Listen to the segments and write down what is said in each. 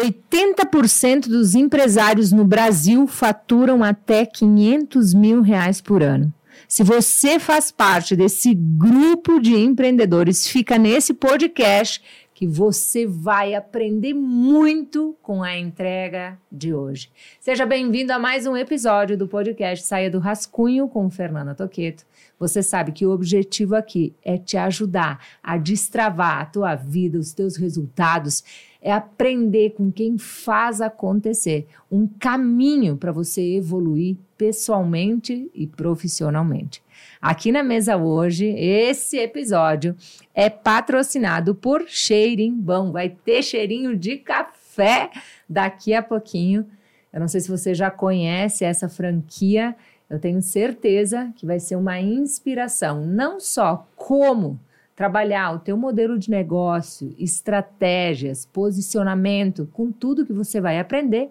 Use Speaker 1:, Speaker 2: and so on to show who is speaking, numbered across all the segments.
Speaker 1: 80% dos empresários no Brasil faturam até 500 mil reais por ano. Se você faz parte desse grupo de empreendedores, fica nesse podcast que você vai aprender muito com a entrega de hoje. Seja bem-vindo a mais um episódio do podcast Saia do Rascunho com Fernanda Toqueto. Você sabe que o objetivo aqui é te ajudar a destravar a tua vida, os teus resultados, é aprender com quem faz acontecer, um caminho para você evoluir pessoalmente e profissionalmente. Aqui na mesa hoje, esse episódio é patrocinado por Cheirimbão. Vai ter cheirinho de café daqui a pouquinho. Eu não sei se você já conhece essa franquia, eu tenho certeza que vai ser uma inspiração, não só como trabalhar o teu modelo de negócio, estratégias, posicionamento, com tudo que você vai aprender,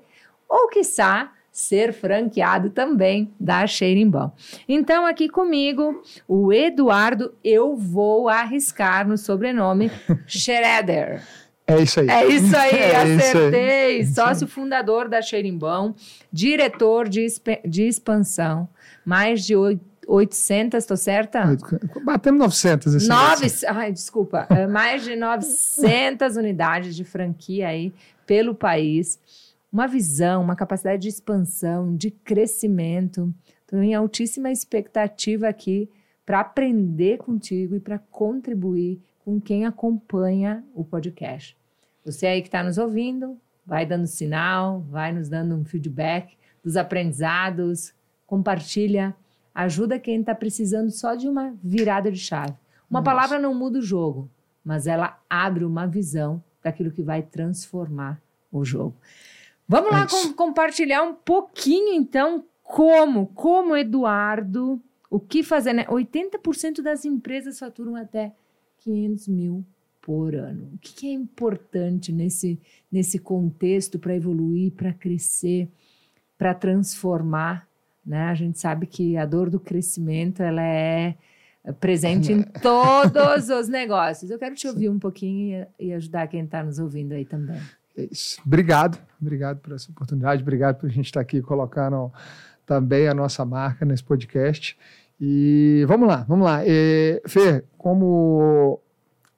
Speaker 1: ou quiçá ser franqueado também da Cheirimbão. Então, aqui comigo, o Eduardo, eu vou arriscar no sobrenome Schroeder.
Speaker 2: É isso aí.
Speaker 1: É isso aí, é acertei. Isso aí. Sócio fundador da Xerimbão, diretor de, de expansão, mais de 800, estou certa?
Speaker 2: Batemos 900 esse
Speaker 1: Nove, Ai, desculpa. É, mais de 900 unidades de franquia aí pelo país. Uma visão, uma capacidade de expansão, de crescimento. Estou em altíssima expectativa aqui para aprender contigo e para contribuir com quem acompanha o podcast. Você aí que está nos ouvindo, vai dando sinal, vai nos dando um feedback dos aprendizados, compartilha, ajuda quem está precisando só de uma virada de chave. Uma Nossa. palavra não muda o jogo, mas ela abre uma visão daquilo que vai transformar o jogo. Vamos lá com, compartilhar um pouquinho, então, como, como Eduardo, o que fazer, né? 80% das empresas faturam até 500 mil por ano. O que, que é importante nesse, nesse contexto para evoluir, para crescer, para transformar? Né? A gente sabe que a dor do crescimento ela é presente em todos os negócios. Eu quero te ouvir um pouquinho e, ajudar quem está nos ouvindo aí também.
Speaker 2: É isso. Obrigado, obrigado por essa oportunidade, obrigado por a gente estar aqui colocando também a nossa marca nesse podcast. E vamos lá, vamos lá. É, Fê, como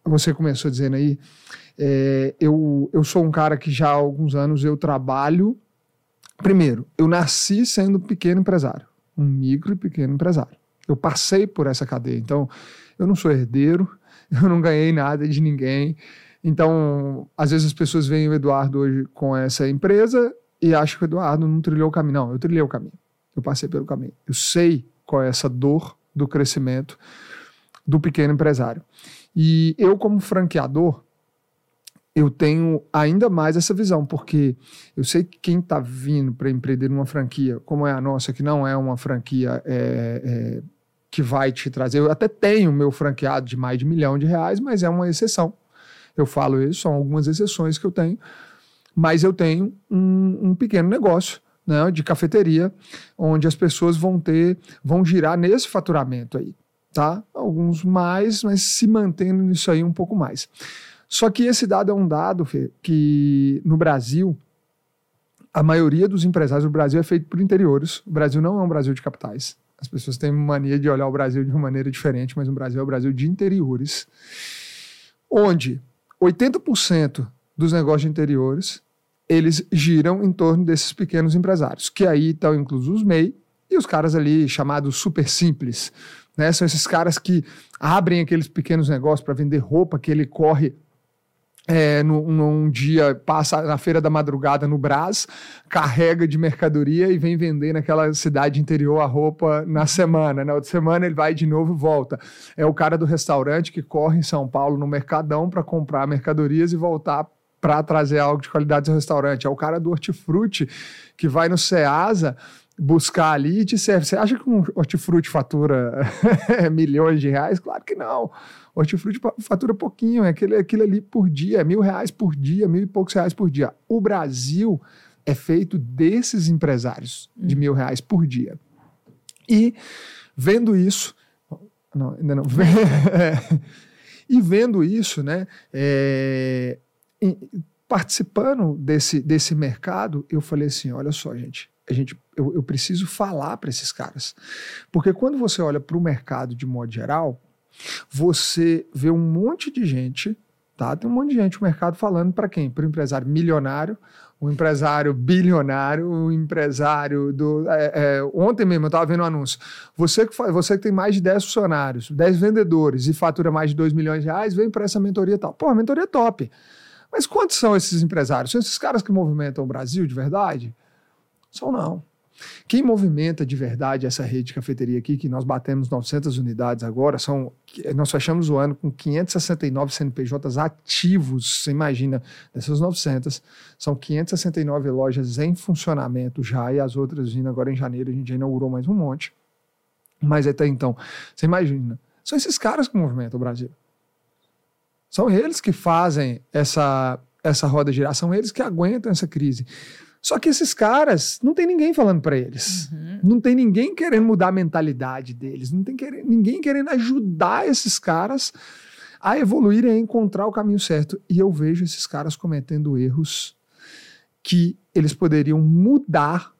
Speaker 2: você começou dizendo aí, é, eu, eu sou um cara que já há alguns anos eu trabalho. Primeiro, eu nasci sendo pequeno empresário, um micro e pequeno empresário. Eu passei por essa cadeia, então eu não sou herdeiro, eu não ganhei nada de ninguém. Então, às vezes as pessoas veem o Eduardo hoje com essa empresa e acham que o Eduardo não trilhou o caminho. Não, eu trilhei o caminho. Eu passei pelo caminho. Eu sei qual é essa dor do crescimento do pequeno empresário. E eu, como franqueador, eu tenho ainda mais essa visão, porque eu sei que quem está vindo para empreender numa franquia, como é a nossa, que não é uma franquia é, é, que vai te trazer. Eu até tenho meu franqueado de mais de milhão de reais, mas é uma exceção. Eu falo isso, são algumas exceções que eu tenho, mas eu tenho um, um pequeno negócio. Né, de cafeteria, onde as pessoas vão ter, vão girar nesse faturamento aí tá? Alguns mais, mas se mantendo nisso aí um pouco mais. Só que esse dado é um dado, Fê, que no Brasil, a maioria dos empresários do Brasil é feito por interiores. O Brasil não é um Brasil de capitais. As pessoas têm mania de olhar o Brasil de uma maneira diferente, mas o Brasil é o Brasil de interiores, onde 80% dos negócios de interiores eles giram em torno desses pequenos empresários, que aí estão inclusos os MEI e os caras ali chamados super simples, né? São esses caras que abrem aqueles pequenos negócios para vender roupa que ele corre é, num, num, dia, passa na feira da madrugada no Brás, carrega de mercadoria e vem vender naquela cidade interior a roupa na semana. Na outra semana ele vai de novo e volta. É o cara do restaurante que corre em São Paulo no Mercadão para comprar mercadorias e voltar para trazer algo de qualidade ao restaurante. É o cara do hortifruti que vai no Ceasa buscar ali e te serve. Você acha que um hortifruti fatura milhões de reais? Claro que não. Hortifruti fatura pouquinho, é aquilo, aquilo ali por dia, é mil reais por dia, mil e poucos reais por dia. O Brasil é feito desses empresários de mil reais por dia. E vendo isso, não, ainda não. e vendo isso, né? É, participando desse, desse mercado, eu falei assim: olha só, gente, a gente eu, eu preciso falar para esses caras. Porque quando você olha para o mercado de modo geral, você vê um monte de gente, tá? Tem um monte de gente no mercado falando para quem? Para o empresário milionário, o empresário bilionário, o empresário do. É, é, ontem mesmo eu estava vendo um anúncio. Você que, você que tem mais de 10 funcionários, 10 vendedores e fatura mais de 2 milhões de reais, vem para essa mentoria tal. Pô, a mentoria é top. Mas quantos são esses empresários? São esses caras que movimentam o Brasil de verdade? São não. Quem movimenta de verdade essa rede de cafeteria aqui, que nós batemos 900 unidades agora, são nós fechamos o ano com 569 CNPJs ativos. Você imagina, dessas 900, são 569 lojas em funcionamento já, e as outras vindo agora em janeiro, a gente já inaugurou mais um monte. Mas até então, você imagina, são esses caras que movimentam o Brasil. São eles que fazem essa, essa roda girar, são eles que aguentam essa crise. Só que esses caras, não tem ninguém falando para eles. Uhum. Não tem ninguém querendo mudar a mentalidade deles. Não tem querendo, ninguém querendo ajudar esses caras a evoluírem, a encontrar o caminho certo. E eu vejo esses caras cometendo erros que eles poderiam mudar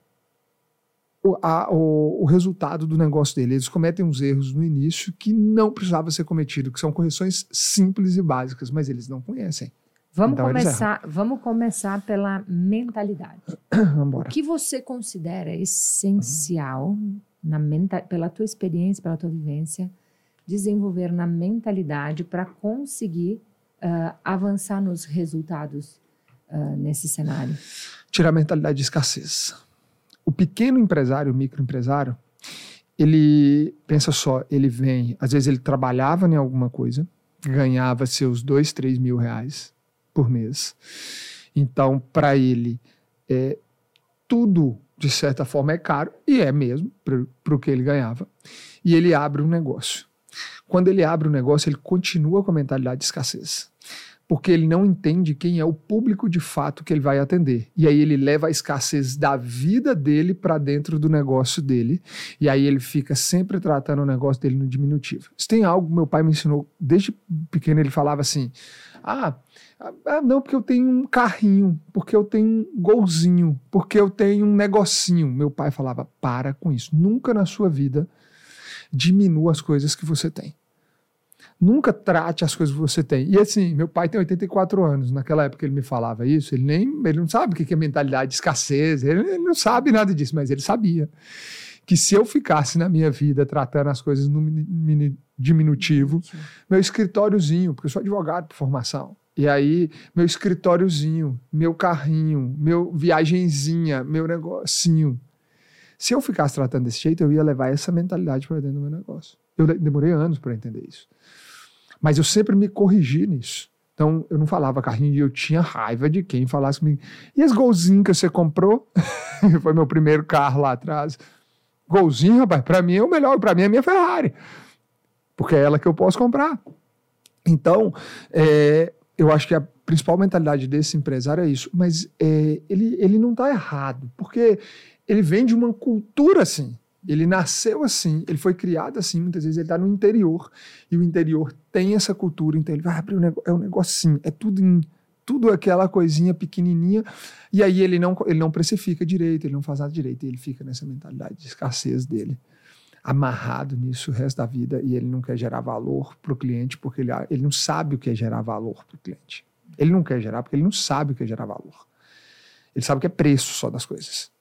Speaker 2: o, a, o, o, resultado do negócio dele. Eles cometem uns erros no início que não precisava ser cometido, que são correções simples e básicas, mas eles não conhecem.
Speaker 1: Vamos então, começar, vamos começar pela mentalidade. o que você considera essencial uhum. na menta, pela tua experiência, pela tua vivência, desenvolver na mentalidade para conseguir uh, avançar nos resultados uh, nesse cenário?
Speaker 2: Tirar a mentalidade de escassez o pequeno empresário, o microempresário, ele pensa só, ele vem, às vezes ele trabalhava em alguma coisa, ganhava seus dois, três mil reais por mês. Então, para ele, é, tudo de certa forma é caro, e é mesmo, para o que ele ganhava. E ele abre um negócio. Quando ele abre um negócio, ele continua com a mentalidade de escassez porque ele não entende quem é o público de fato que ele vai atender. E aí ele leva a escassez da vida dele para dentro do negócio dele, e aí ele fica sempre tratando o negócio dele no diminutivo. Isso tem algo que meu pai me ensinou desde pequeno, ele falava assim: "Ah, ah, não, porque eu tenho um carrinho, porque eu tenho um golzinho, porque eu tenho um negocinho. Meu pai falava: para com isso. Nunca na sua vida diminua as coisas que você tem. Nunca trate as coisas que você tem. E assim, meu pai tem 84 anos. Naquela época ele me falava isso. Ele nem ele não sabe o que é mentalidade de escassez. Ele, ele não sabe nada disso, mas ele sabia que se eu ficasse na minha vida tratando as coisas no diminutivo, meu escritóriozinho, porque eu sou advogado por formação. E aí, meu escritóriozinho, meu carrinho, meu viagenzinha, meu negocinho. Se eu ficasse tratando desse jeito, eu ia levar essa mentalidade para dentro do meu negócio. Eu demorei anos para entender isso. Mas eu sempre me corrigi nisso. Então, eu não falava carrinho e eu tinha raiva de quem falasse comigo. E esse golzinho que você comprou? Foi meu primeiro carro lá atrás. Golzinho, rapaz, para mim é o melhor, para mim é a minha Ferrari. Porque é ela que eu posso comprar. Então, é, eu acho que a principal mentalidade desse empresário é isso. Mas é, ele, ele não está errado, porque ele vem de uma cultura assim. Ele nasceu assim, ele foi criado assim, muitas vezes ele está no interior, e o interior tem essa cultura, então ele vai abrir um negócio, é um negocinho, é tudo em, tudo aquela coisinha pequenininha, e aí ele não, ele não precifica direito, ele não faz nada direito, ele fica nessa mentalidade de escassez dele, amarrado nisso o resto da vida, e ele não quer gerar valor para o cliente, porque ele, ele não sabe o que é gerar valor para o cliente. Ele não quer gerar porque ele não sabe o que é gerar valor. Ele sabe o que é preço só das coisas.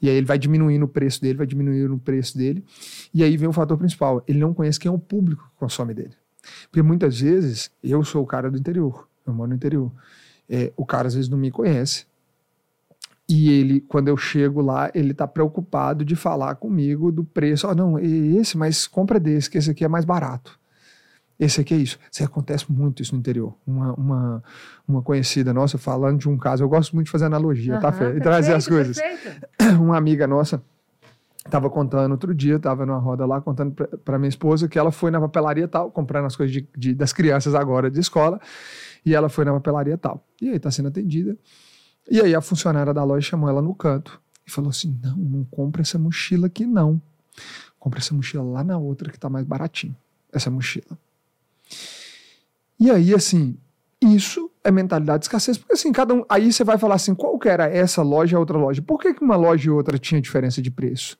Speaker 2: E aí ele vai diminuindo o preço dele, vai diminuindo o preço dele. E aí vem o fator principal: ele não conhece quem é o público que consome dele. Porque muitas vezes eu sou o cara do interior, eu moro no interior. É, o cara às vezes não me conhece. E ele, quando eu chego lá, ele está preocupado de falar comigo do preço. Ah, não, esse, mas compra desse, que esse aqui é mais barato. Esse aqui é isso. Isso acontece muito isso no interior. Uma, uma, uma conhecida nossa falando de um caso, eu gosto muito de fazer analogia, uhum, tá, Fê? E trazer as coisas. Perfeito. Uma amiga nossa estava contando outro dia, estava numa roda lá, contando para minha esposa que ela foi na papelaria tal, comprando as coisas de, de, das crianças agora de escola, e ela foi na papelaria tal. E aí está sendo atendida. E aí a funcionária da loja chamou ela no canto e falou assim: não, não compra essa mochila aqui não. Compra essa mochila lá na outra que está mais baratinho. Essa mochila. E aí, assim, Isso é mentalidade de escassez, porque assim, cada um. Aí você vai falar assim: qual que era essa loja e a outra loja? Por que, que uma loja e outra tinha diferença de preço?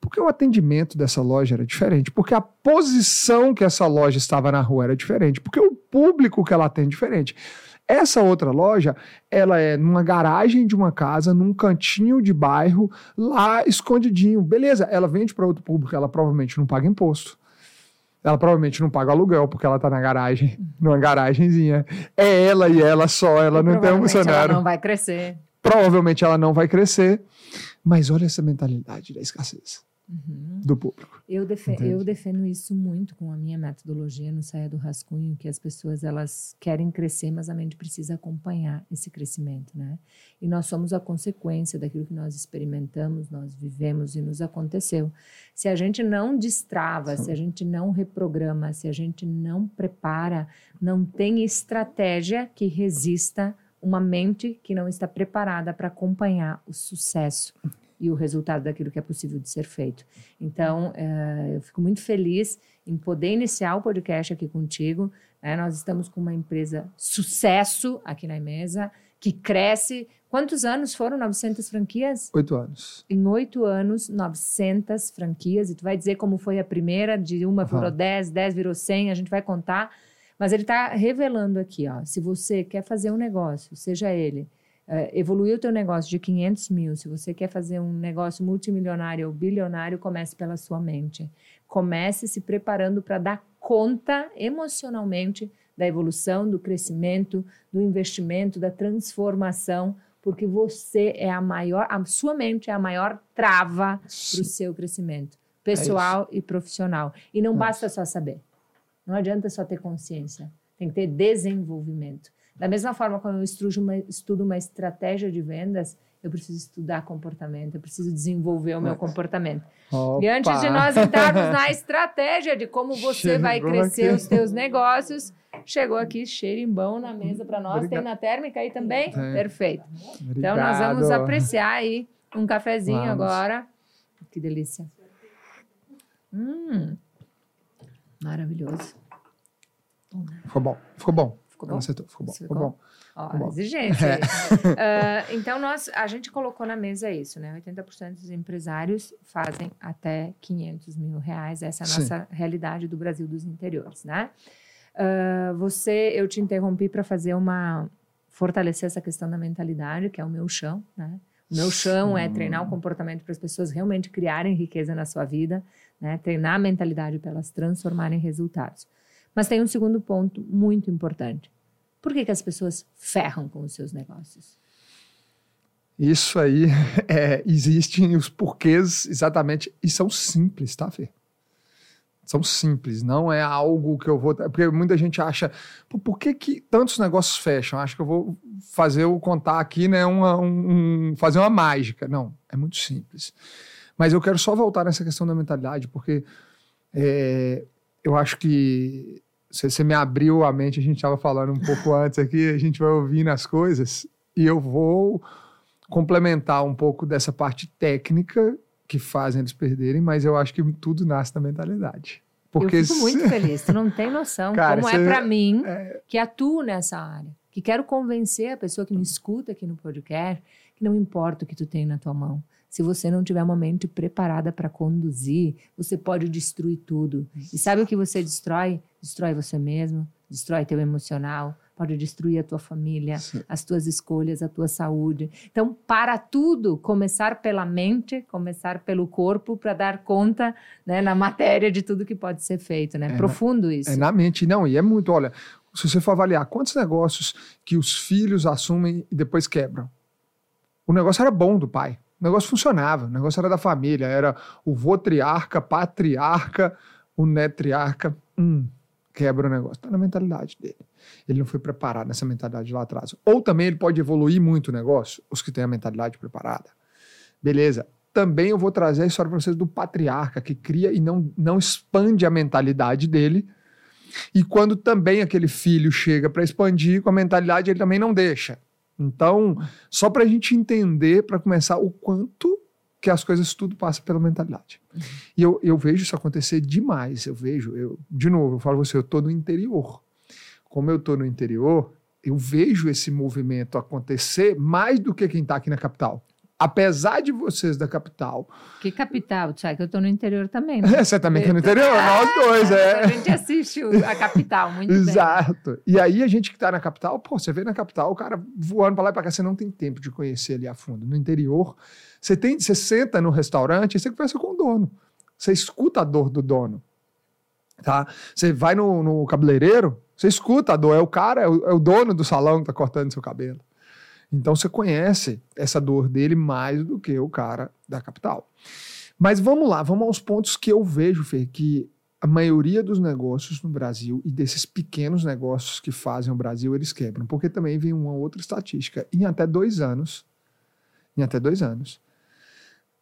Speaker 2: Porque o atendimento dessa loja era diferente, porque a posição que essa loja estava na rua era diferente, porque o público que ela atende é diferente. Essa outra loja, ela é numa garagem de uma casa, num cantinho de bairro, lá escondidinho. Beleza, ela vende para outro público, ela provavelmente não paga imposto. Ela provavelmente não paga aluguel porque ela tá na garagem, numa garagenzinha. É ela e ela só, ela não tem um funcionário.
Speaker 1: Ela não vai crescer.
Speaker 2: Provavelmente ela não vai crescer. Mas olha essa mentalidade da escassez
Speaker 1: Uhum.
Speaker 2: do público.
Speaker 1: Eu, defe-
Speaker 2: Entendi.
Speaker 1: eu defendo isso muito com a minha metodologia no Saia do Rascunho, que as pessoas elas querem crescer, mas a mente precisa acompanhar esse crescimento, né? E nós somos a consequência daquilo que nós experimentamos, nós vivemos e nos aconteceu. Se a gente não destrava, se a gente não reprograma, se a gente não prepara, não tem estratégia que resista uma mente que não está preparada para acompanhar o sucesso e o resultado daquilo que é possível de ser feito. Então, eh, eu fico muito feliz em poder iniciar o podcast aqui contigo. né? Nós estamos com uma empresa sucesso aqui na mesa, que cresce. Quantos anos foram 900 franquias?
Speaker 2: Oito anos.
Speaker 1: Em oito anos, 900 franquias. E tu vai dizer como foi a primeira, de uma virou 10, 10 virou 100, a gente vai contar. Mas ele está revelando aqui, ó, se você quer fazer um negócio, seja ele eh, evoluir o teu negócio de 500 mil, se você quer fazer um negócio multimilionário ou bilionário, comece pela sua mente. Comece se preparando para dar conta emocionalmente da evolução, do crescimento, do investimento, da transformação, porque você é a maior, a sua mente é a maior trava para o seu crescimento pessoal e profissional. E não
Speaker 2: É
Speaker 1: basta só saber. Não adianta só ter consciência. Tem que ter desenvolvimento. Da mesma forma, quando eu estudo uma, estudo uma estratégia de vendas, eu preciso estudar comportamento, eu preciso desenvolver o meu comportamento. E antes de
Speaker 2: Opa!
Speaker 1: nós entrarmos na estratégia de como você vai crescer
Speaker 2: aqui.
Speaker 1: os teus negócios, chegou aqui cherimbão na mesa para nós. Tem
Speaker 2: Obrigado.
Speaker 1: na térmica aí também?
Speaker 2: Tem.
Speaker 1: Perfeito. Então nós vamos
Speaker 2: Obrigado.
Speaker 1: apreciar aí um cafezinho
Speaker 2: Vamos.
Speaker 1: agora. Que delícia. Hum, maravilhoso.
Speaker 2: Ficou bom, ficou bom.
Speaker 1: Ficou bom?
Speaker 2: acertou, ficou bom,
Speaker 1: Ficou
Speaker 2: ficou bom.
Speaker 1: Ó,
Speaker 2: bom.
Speaker 1: exigência.
Speaker 2: É.
Speaker 1: Ah, então, nós, a gente colocou na mesa isso, né? 80% dos empresários fazem até 500 mil reais. Essa é a
Speaker 2: Sim.
Speaker 1: nossa realidade do Brasil dos interiores, né? Ah, você, eu te interrompi para fazer uma... fortalecer essa questão da mentalidade, que é o meu chão, né? O meu chão é treinar o comportamento para as pessoas realmente criarem riqueza na sua vida, né? Treinar a mentalidade para elas transformarem em resultados. Mas tem um segundo ponto muito importante. Por que, que as pessoas ferram com os seus negócios?
Speaker 2: Isso aí, é, existem os porquês exatamente, e são simples, tá, Fê? São simples, não é algo que eu vou. Porque muita gente acha, "Pô, por que, que tantos negócios fecham? Acho que eu vou fazer o contar aqui, né? Uma, um, um- fazer uma mágica. Não, é muito simples. Mas eu quero só voltar nessa questão da mentalidade, porque é, eu acho que você, você me abriu a mente, a gente estava falando um pouco antes aqui, a gente vai ouvindo as coisas, e eu vou complementar um pouco dessa parte técnica que fazem eles perderem, mas eu acho que tudo nasce da mentalidade. Porque
Speaker 1: eu fico muito feliz, tu não tem noção
Speaker 2: Cara,
Speaker 1: como é para mim que atuo nessa área, que quero convencer a pessoa que me escuta aqui no podcast que não importa o que tu tem na tua mão. Se você não tiver uma mente preparada para conduzir, você pode destruir tudo. E sabe o que você destrói? Destrói você mesmo, destrói teu emocional, pode destruir a tua família,
Speaker 2: Sim.
Speaker 1: as tuas escolhas, a tua saúde. Então, para tudo, começar pela mente, começar pelo corpo, para dar conta né, na matéria de tudo que pode ser feito. Né?
Speaker 2: É,
Speaker 1: Profundo isso.
Speaker 2: É na mente, não, e é muito, olha, se você for avaliar quantos negócios que os filhos assumem e depois quebram. O negócio era bom do pai, o negócio funcionava, o negócio era da família, era o votriarca, patriarca, o netriarca, hum, quebra o negócio. Está na mentalidade dele. Ele não foi preparado nessa mentalidade lá atrás. Ou também ele pode evoluir muito o negócio, os que têm a mentalidade preparada. Beleza. Também eu vou trazer a história para vocês do patriarca que cria e não, não expande a mentalidade dele. E quando também aquele filho chega para expandir com a mentalidade, ele também não deixa. Então, só para a gente entender, para começar, o quanto que as coisas tudo passa pela mentalidade. E eu, eu vejo isso acontecer demais. Eu vejo, eu, de novo, eu falo você, eu estou no interior. Como eu estou no interior, Eu vejo esse movimento acontecer mais do que quem está aqui na capital. Apesar de vocês da capital.
Speaker 1: Que capital, Tchai? Que eu estou no interior também. Né?
Speaker 2: Você também está no interior? Nós dois, é.
Speaker 1: A gente assiste a capital muito
Speaker 2: Exato. bem. E aí a gente que está na capital, pô, você vê na capital o cara voando para lá e para cá, você não tem tempo de conhecer ali a fundo. No interior, você, tem, você senta no restaurante e você conversa com o dono. Você escuta a dor do dono. Tá? Você vai no, no cabeleireiro, você escuta a dor, é o cara, é o, é o dono do salão que está cortando seu cabelo. Então você conhece essa dor dele mais do que o cara da capital. Mas vamos lá, vamos aos pontos que eu vejo, Fê, que a maioria dos negócios no Brasil e desses pequenos negócios que fazem o Brasil, eles quebram. Porque também vem uma outra estatística. Em até dois anos, em até dois anos,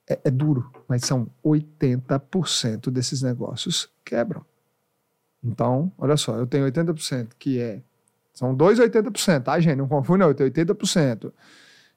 Speaker 2: é, é duro, mas são 80% desses negócios quebram. Então, olha só, eu tenho 80% que é. São dois 80%, tá, gente? Não confunde, não. Eu tenho 80%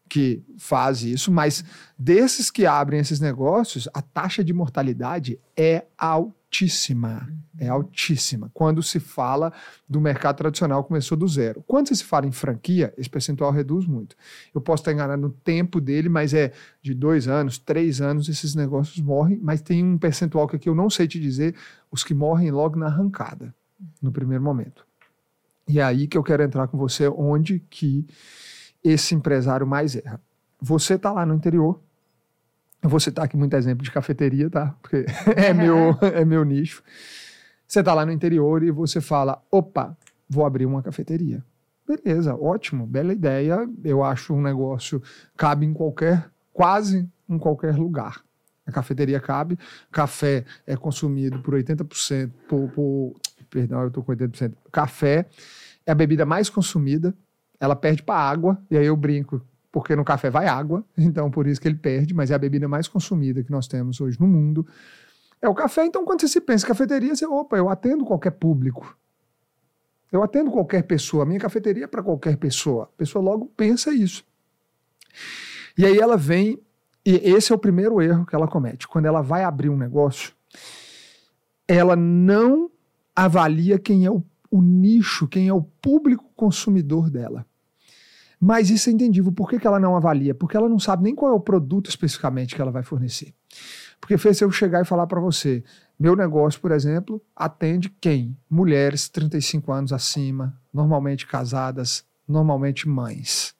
Speaker 2: que faz isso, mas desses que abrem esses negócios, a taxa de mortalidade é altíssima. É altíssima. Quando se fala do mercado tradicional, começou do zero. Quando se fala em franquia, esse percentual reduz muito. Eu posso estar enganado no tempo dele, mas é de dois anos, três anos, esses negócios morrem, mas tem um percentual que aqui eu não sei te dizer, os que morrem logo na arrancada, no primeiro momento. E é aí que eu quero entrar com você, onde que esse empresário mais erra. Você está lá no interior, eu vou citar aqui muito exemplo de cafeteria, tá? Porque é meu, é meu nicho. Você está lá no interior e você fala: opa, vou abrir uma cafeteria. Beleza, ótimo, bela ideia. Eu acho um negócio cabe em qualquer, quase em qualquer lugar. A cafeteria cabe, café é consumido por 80%, por, por perdão, eu estou com 80%. Café é a bebida mais consumida, ela perde para água, e aí eu brinco, porque no café vai água, então por isso que ele perde, mas é a bebida mais consumida que nós temos hoje no mundo. É o café, então quando você se pensa em cafeteria, você, opa, eu atendo qualquer público. Eu atendo qualquer pessoa, a minha cafeteria é para qualquer pessoa. A pessoa logo pensa isso. E aí ela vem, e esse é o primeiro erro que ela comete. Quando ela vai abrir um negócio, ela não avalia quem é o, o nicho, quem é o público consumidor dela. Mas isso é entendível. Por que, que ela não avalia? Porque ela não sabe nem qual é o produto especificamente que ela vai fornecer. Porque fez eu chegar e falar para você, meu negócio, por exemplo, atende quem? Mulheres 35 anos acima, normalmente casadas, normalmente mães.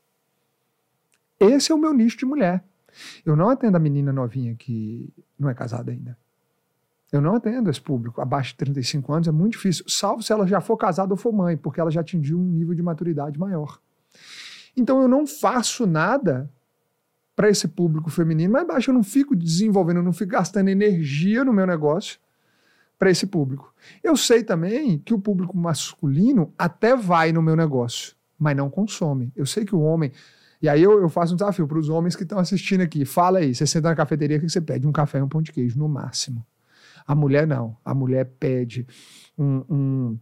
Speaker 2: Esse é o meu nicho de mulher. Eu não atendo a menina novinha que não é casada ainda. Eu não atendo esse público. Abaixo de 35 anos é muito difícil, salvo se ela já for casada ou for mãe, porque ela já atingiu um nível de maturidade maior. Então eu não faço nada para esse público feminino mais baixo. Eu não fico desenvolvendo, eu não fico gastando energia no meu negócio para esse público. Eu sei também que o público masculino até vai no meu negócio, mas não consome. Eu sei que o homem. E aí eu, eu faço um desafio para os homens que estão assistindo aqui. Fala aí, você senta na cafeteria, o que você pede? Um café e um pão de queijo, no máximo. A mulher não. A mulher pede um, um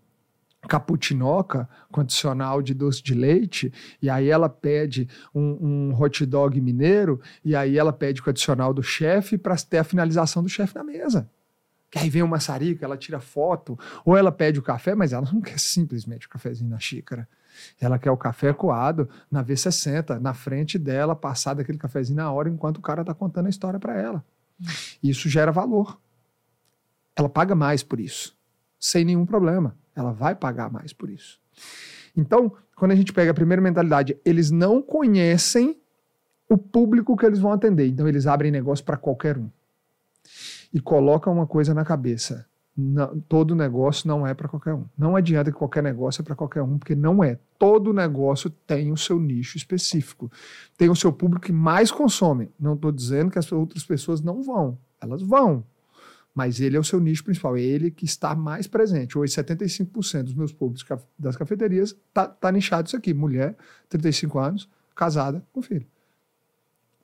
Speaker 2: caputinoca condicional de doce de leite, e aí ela pede um, um hot dog mineiro, e aí ela pede o adicional do chefe para ter a finalização do chefe na mesa. Que aí vem uma maçarica, ela tira foto, ou ela pede o café, mas ela não quer simplesmente o cafezinho na xícara. Ela quer o café coado na V60, na frente dela, passar daquele cafezinho na hora, enquanto o cara está contando a história para ela. Isso gera valor. Ela paga mais por isso, sem nenhum problema ela vai pagar mais por isso. Então, quando a gente pega a primeira mentalidade, eles não conhecem o público que eles vão atender. Então, eles abrem negócio para qualquer um. E colocam uma coisa na cabeça: não, todo negócio não é para qualquer um. Não adianta que qualquer negócio é para qualquer um, porque não é. Todo negócio tem o seu nicho específico. Tem o seu público que mais consome. Não estou dizendo que as outras pessoas não vão. Elas vão mas ele é o seu nicho principal, é ele que está mais presente. Hoje, 75% dos meus públicos das cafeterias tá, tá nichado isso aqui. Mulher, 35 anos, casada com filho.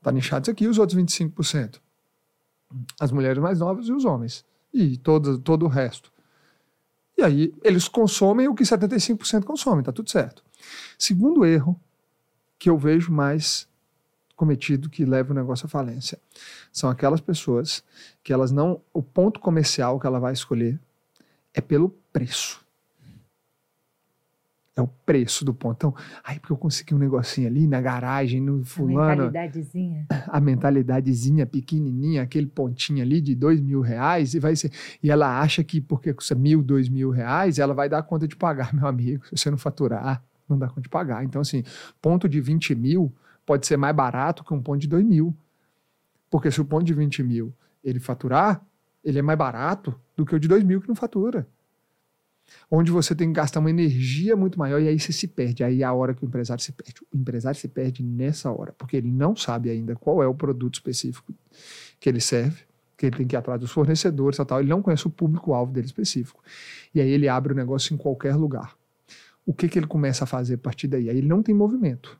Speaker 2: Tá nichado isso aqui, os outros 25%. As mulheres mais novas e os homens. E todo, todo o resto. E aí, eles consomem o que 75% consomem, tá tudo certo. Segundo erro que eu vejo mais cometido que leva o negócio à falência. São aquelas pessoas que elas não. O ponto comercial que ela vai escolher é pelo preço. É o preço do ponto. Então, aí porque eu consegui um negocinho ali na garagem, no fulano.
Speaker 1: A mentalidadezinha.
Speaker 2: A mentalidadezinha pequenininha, aquele pontinho ali de dois mil reais, e vai ser. E ela acha que porque custa mil, dois mil reais, ela vai dar conta de pagar, meu amigo. Se você não faturar, não dá conta de pagar. Então, assim, ponto de 20 mil pode ser mais barato que um ponto de dois mil. Porque se o ponto de 20 mil ele faturar, ele é mais barato do que o de 2 mil que não fatura onde você tem que gastar uma energia muito maior e aí você se perde. Aí é a hora que o empresário se perde. O empresário se perde nessa hora, porque ele não sabe ainda qual é o produto específico que ele serve, que ele tem que ir atrás dos fornecedores e tal. Ele não conhece o público-alvo dele específico. E aí ele abre o negócio em qualquer lugar. O que, que ele começa a fazer a partir daí? Aí ele não tem movimento.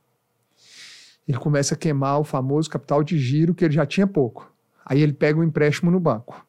Speaker 2: Ele começa a queimar o famoso capital de giro que ele já tinha pouco. Aí ele pega um empréstimo no banco.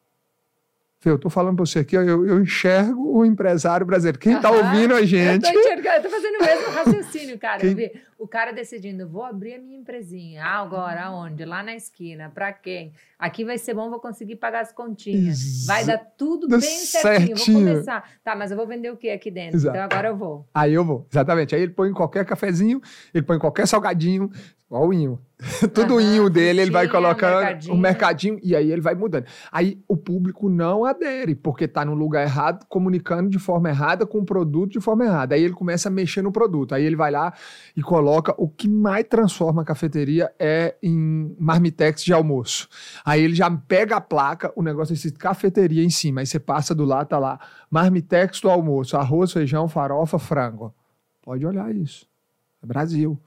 Speaker 2: Eu estou falando para você aqui, eu, eu, enxergo o empresário brasileiro. Quem está ouvindo a gente.
Speaker 1: Eu estou fazendo o mesmo raciocínio, cara. Quem... O cara decidindo, vou abrir a minha empresinha. Ah, agora, aonde? Lá na esquina. Para quem? Aqui vai ser bom, vou conseguir pagar as continhas. Ex vai dar tudo bem certinho. certinho. Vou começar. Tá, mas eu vou vender o que aqui dentro? Exato. Então agora eu vou.
Speaker 2: Aí eu vou, exatamente. Aí ele põe qualquer cafezinho, ele põe qualquer salgadinho, Olha o inho. Tudo o inho dele, ele vai colocando mercadinho. o mercadinho e aí ele vai mudando. Aí o público não adere, porque está no lugar errado, comunicando de forma errada, com o produto de forma errada. Aí ele começa a mexer no produto. Aí ele vai lá e coloca o que mais transforma a cafeteria é em marmitex de almoço. Aí ele já pega a placa, o negócio é cafeteria em cima. Aí você passa do lado, tá lá, marmitex do almoço, arroz, feijão, farofa, frango. Pode olhar isso. É Brasil.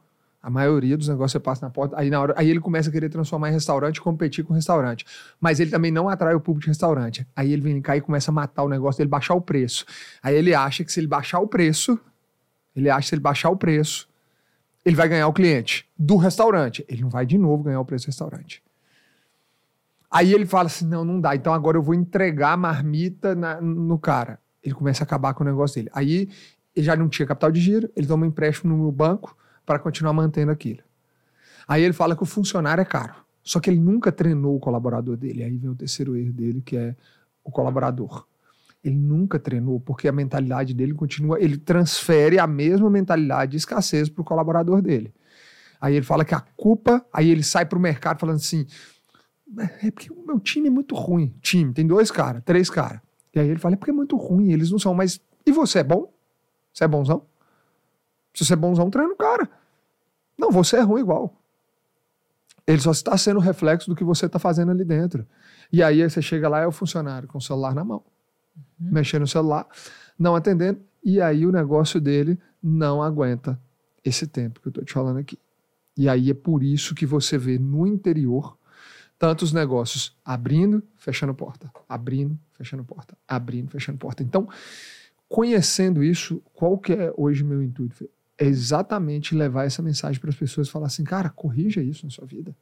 Speaker 2: A maioria dos negócios você passa na porta, aí na hora, aí ele começa a querer transformar em restaurante e competir com restaurante. Mas ele também não atrai o público de restaurante. Aí ele vem cá e começa a matar o negócio dele, baixar o preço. Aí ele acha que se ele baixar o preço, ele acha que se ele baixar o preço, ele vai ganhar o cliente do restaurante. Ele não vai de novo ganhar o preço do restaurante. Aí ele fala assim: não, não dá. Então agora eu vou entregar a marmita na, no cara. Ele começa a acabar com o negócio dele. Aí ele já não tinha capital de giro, ele toma um empréstimo no banco para continuar mantendo aquilo. Aí ele fala que o funcionário é caro. Só que ele nunca treinou o colaborador dele. Aí vem o terceiro erro dele, que é o colaborador. Ele nunca treinou, porque a mentalidade dele continua. Ele transfere a mesma mentalidade de escassez para o colaborador dele. Aí ele fala que a culpa. Aí ele sai para o mercado falando assim: é porque o meu time é muito ruim. Time, tem dois caras, três caras. E aí ele fala: é porque é muito ruim, eles não são. Mas e você é bom? Você é bonzão? Se você é bonzão, treina o cara. Não, você é ruim igual. Ele só está sendo reflexo do que você está fazendo ali dentro. E aí você chega lá, é o funcionário com o celular na mão, uhum. mexendo no celular, não atendendo, e aí o negócio dele não aguenta esse tempo que eu estou te falando aqui. E aí é por isso que você vê no interior tantos negócios abrindo, fechando porta, abrindo, fechando porta, abrindo, fechando porta. Então, conhecendo isso, qual que é hoje meu intuito? É exatamente levar essa mensagem para as pessoas e falar assim, cara, corrija isso na sua vida.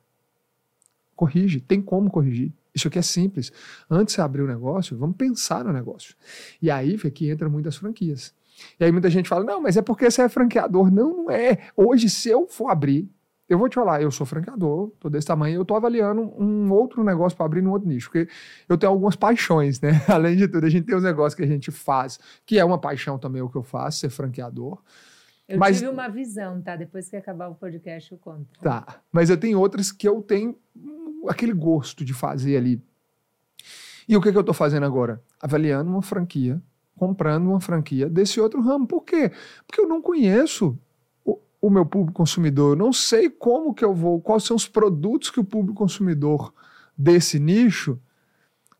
Speaker 2: Corrige, tem como corrigir. Isso aqui é simples. Antes de abrir o negócio, vamos pensar no negócio. E aí é que entra muitas franquias. E aí muita gente fala, não, mas é porque você é franqueador. Não, não é. Hoje, se eu for abrir, eu vou te falar, eu sou franqueador, tô desse tamanho, eu tô avaliando um outro negócio para abrir no outro nicho, porque eu tenho algumas paixões, né? Além de tudo, a gente tem os negócios que a gente faz, que é uma paixão também o que eu faço, ser franqueador.
Speaker 1: Eu mas, tive uma visão, tá? Depois que acabar o podcast eu conto.
Speaker 2: Tá, mas eu tenho outras que eu tenho aquele gosto de fazer ali. E o que, que eu tô fazendo agora? Avaliando uma franquia, comprando uma franquia desse outro ramo. Por quê? Porque eu não conheço o meu público consumidor, eu não sei como que eu vou, quais são os produtos que o público consumidor desse nicho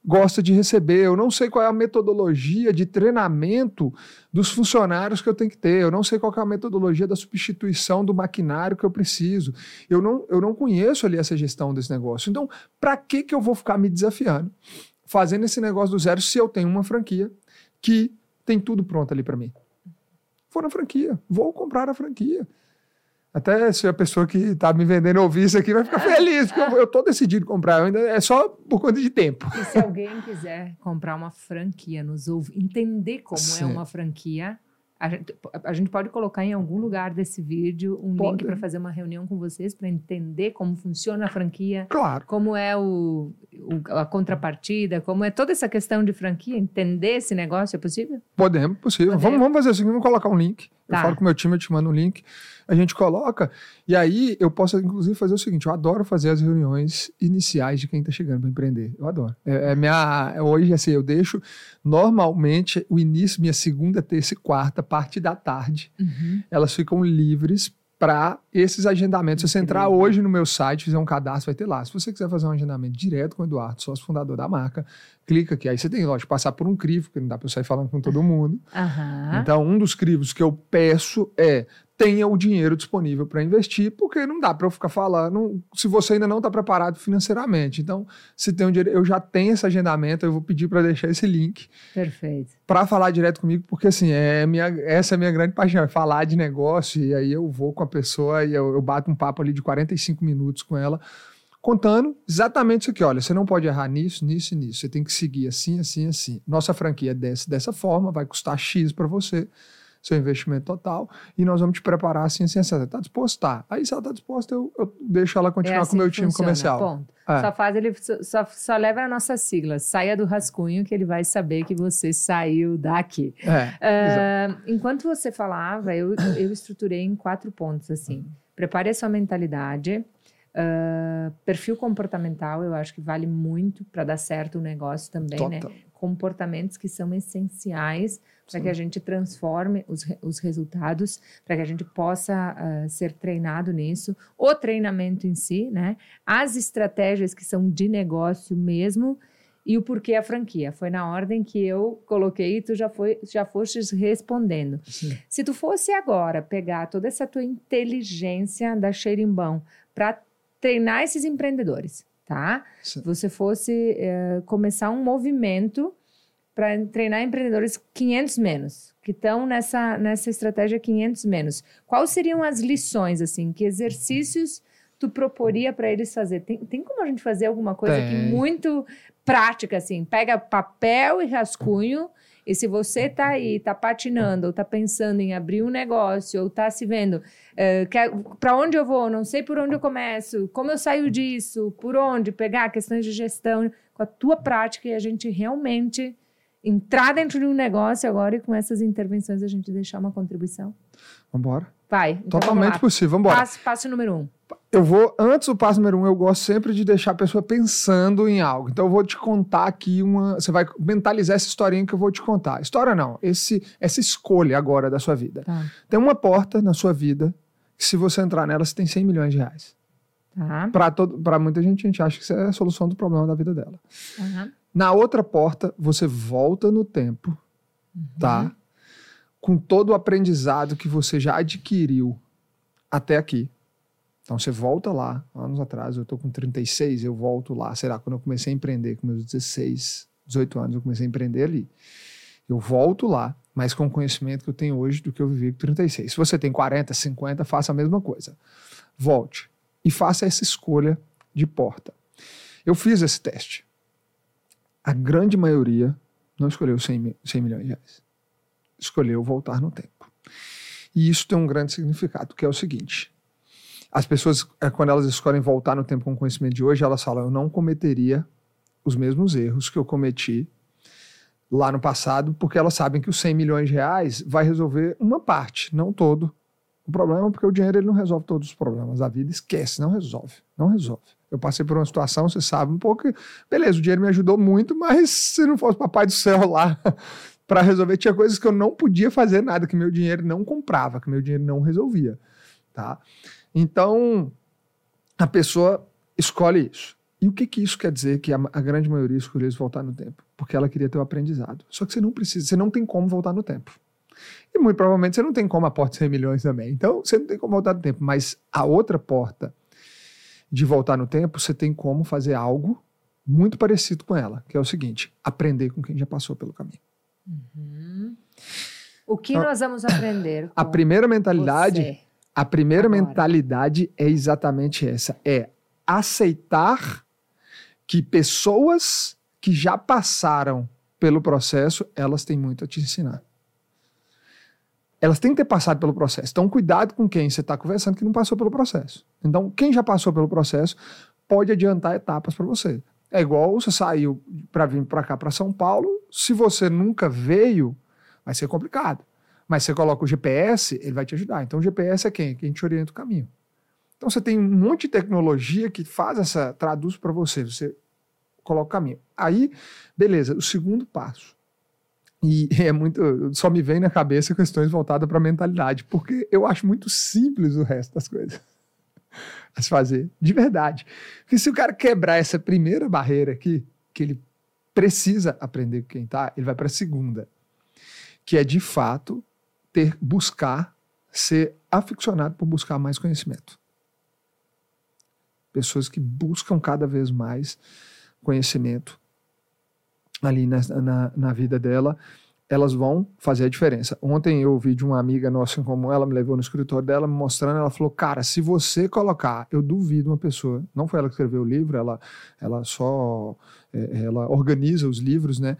Speaker 2: gosta de receber. Eu não sei qual é a metodologia de treinamento dos funcionários que eu tenho que ter. Eu não sei qual é a metodologia da substituição do maquinário que eu preciso. Eu não, eu não conheço ali essa gestão desse negócio. Então, para que, que eu vou ficar me desafiando, fazendo esse negócio do zero, se eu tenho uma franquia que tem tudo pronto ali para mim? Vou na franquia, vou comprar a franquia. Até se a pessoa que está me vendendo ouvir isso aqui vai ficar feliz, porque eu estou decidido comprar, ainda é só por conta de tempo.
Speaker 1: E se alguém quiser comprar uma franquia, nos ouvir, entender como é Sim. é uma franquia, a gente, a gente, pode colocar em algum lugar desse vídeo um pode. link para fazer uma reunião com vocês para entender como funciona a franquia,
Speaker 2: claro.
Speaker 1: como é o, o, a contrapartida, como é toda essa questão de franquia, entender esse negócio, é possível?
Speaker 2: Podemos, possível. Vamos, vamos fazer assim, vamos colocar um link. Eu
Speaker 1: Tá.
Speaker 2: falo com o meu time, eu te mando um link, a gente coloca, e aí eu posso, inclusive, fazer o seguinte: eu adoro fazer as reuniões iniciais de quem está chegando para empreender. Eu adoro. É, é minha. é Hoje, assim, eu deixo normalmente o início, minha segunda, terça e quarta, parte da tarde,
Speaker 1: Uhum.
Speaker 2: elas ficam livres para esses agendamentos. Se você entrar hoje no meu site, fizer um cadastro, vai ter lá. Se você quiser fazer um agendamento direto com o Eduardo, sócio fundador da marca, clica aqui. Aí você tem, lógico, passar por um crivo, porque não dá para eu sair falando com todo mundo.
Speaker 1: Aham.
Speaker 2: Então, um dos crivos que eu peço é tenha o dinheiro disponível para investir, porque não dá para eu ficar falando se você ainda não está preparado financeiramente. Então, se tem um dinheiro, eu já tenho esse agendamento, eu vou pedir para deixar esse link
Speaker 1: Perfeito.
Speaker 2: para falar direto comigo, porque assim, é minha, essa é a minha grande paixão, é falar de negócio, e aí eu vou com a pessoa e eu, eu bato um papo ali de 45 minutos com ela, contando exatamente isso aqui. Olha, você não pode errar nisso, nisso e nisso. Você tem que seguir assim, assim, assim. Nossa franquia desce dessa forma, vai custar X para você, seu investimento total, e nós vamos te preparar assim, assim, assim. Está disposto? Tá. Aí, se ela está disposta, eu, eu deixo ela continuar
Speaker 1: é assim
Speaker 2: com o meu
Speaker 1: que
Speaker 2: time
Speaker 1: funciona,
Speaker 2: comercial.
Speaker 1: Ponto.
Speaker 2: É.
Speaker 1: Só faz ele só, só, leva a nossa sigla. Saia do rascunho que ele vai saber que você saiu daqui.
Speaker 2: É,
Speaker 1: Ah, enquanto você falava, eu, eu estruturei em quatro pontos assim. Prepare a sua mentalidade. ah, perfil comportamental, eu acho que vale muito para dar certo o negócio também, né?
Speaker 2: total.
Speaker 1: Comportamentos que são essenciais para que a gente transforme os, os resultados, para que a gente possa ah, ser treinado nisso. O treinamento em si, né? As estratégias que são de negócio mesmo e o porquê a franquia. Foi na ordem que eu coloquei e tu já, foi, já fostes respondendo.
Speaker 2: Sim.
Speaker 1: Se tu fosse agora pegar toda essa tua inteligência da Xerimbão para treinar esses empreendedores, tá?
Speaker 2: Sim.
Speaker 1: Você fosse eh, começar um movimento para treinar empreendedores 500 menos, que estão nessa, nessa estratégia 500 menos. Quais seriam as lições, assim? Que exercícios tu proporia para eles fazer? Tem, tem como a gente fazer alguma coisa
Speaker 2: Tem.
Speaker 1: muito prática, assim? Pega papel e rascunho e se você tá aí, tá patinando, ou tá pensando em abrir um negócio, ou tá se vendo, para onde eu vou, não sei por onde eu começo, como eu saio disso, por onde pegar questões de gestão, com a tua prática e a gente realmente entrar dentro de um negócio agora e com essas intervenções a gente deixar uma contribuição?
Speaker 2: Vambora.
Speaker 1: Vai. Então vamos
Speaker 2: Totalmente possível. Vambora.
Speaker 1: Passo, passo número um.
Speaker 2: Eu vou, antes do passo número um, eu gosto sempre de deixar a pessoa pensando em algo. Então eu vou te contar aqui uma. Você vai mentalizar essa historinha que eu vou te contar. História não, esse, essa escolha agora da sua vida.
Speaker 1: Tá.
Speaker 2: Tem uma porta na sua vida que, se você entrar nela, você tem 100 milhões de reais.
Speaker 1: Tá.
Speaker 2: Para muita gente, a gente acha que isso é a solução do problema da vida dela.
Speaker 1: Aham.
Speaker 2: Na outra porta, você volta no tempo, tá? Com todo o aprendizado que você já adquiriu até aqui. Então você volta lá, anos atrás, eu tô com 36, eu volto lá, sei lá, quando eu comecei a empreender, com meus 16, 18 anos, eu comecei a empreender ali. Eu volto lá, mas com o conhecimento que eu tenho hoje do que eu vivi com 36. Se você tem 40, 50, faça a mesma coisa. Volte e faça essa escolha de porta. Eu fiz esse teste. A grande maioria não escolheu 100, mi- 100 milhões de reais. Escolheu voltar no tempo. E isso tem um grande significado, que é o seguinte: as pessoas, eh, quando elas escolhem voltar no tempo com o conhecimento de hoje, elas falam, eu não cometeria os mesmos erros que eu cometi lá no passado, porque elas sabem que os 100 milhões de reais vai resolver uma parte, não todo. O problema porque o dinheiro ele não resolve todos os problemas. A vida esquece, não resolve. Não resolve. Eu passei por uma situação, você sabe, um pouco. Beleza, o dinheiro me ajudou muito, mas se não fosse o papai do céu lá para resolver, tinha coisas que eu não podia fazer nada, que meu dinheiro não comprava, que meu dinheiro não resolvia. Tá? Então, a pessoa escolhe isso. E o que, que isso quer dizer que a, a grande maioria escolheu voltar no tempo? Porque ela queria ter o aprendizado. Só que você não precisa, você não tem como voltar no tempo. E muito provavelmente você não tem como a porta de 100 milhões também. Então, você não tem como voltar no tempo. Mas a outra porta de voltar no tempo, você tem como fazer algo muito parecido com ela, que é o seguinte: aprender com quem já passou pelo caminho.
Speaker 1: Uhum. O que
Speaker 2: Então,
Speaker 1: nós vamos aprender?
Speaker 2: A primeira mentalidade,
Speaker 1: você?
Speaker 2: a primeira
Speaker 1: Agora.
Speaker 2: mentalidade é exatamente essa: é aceitar que pessoas que já passaram pelo processo, elas têm muito a te ensinar. Elas têm que ter passado pelo processo. Então, cuidado com quem você está conversando que não passou pelo processo. Então, quem já passou pelo processo pode adiantar etapas para você. É igual você saiu para vir para cá, para São Paulo. Se você nunca veio, vai ser complicado. Mas você coloca o GPS, ele vai te ajudar. Então, o GPS é quem? Quem te orienta o caminho. Então, você tem um monte de tecnologia que faz essa, traduz para você. Você coloca o caminho. Aí, beleza, o segundo passo. E é muito. Só me vem na cabeça questões voltadas para a mentalidade, porque eu acho muito simples o resto das coisas a se fazer, de verdade. Porque se o cara quebrar essa primeira barreira aqui, que ele precisa aprender com quem tá, ele vai para a segunda, que é de fato ter buscar ser aficionado por buscar mais conhecimento. Pessoas que buscam cada vez mais conhecimento ali na, na, na vida dela, elas vão fazer a diferença. Ontem eu ouvi de uma amiga nossa em comum, ela me levou no escritório dela, me mostrando, ela falou, cara, se você colocar, eu duvido uma pessoa, não foi ela que escreveu o livro, ela, ela só, é, ela organiza os livros, né?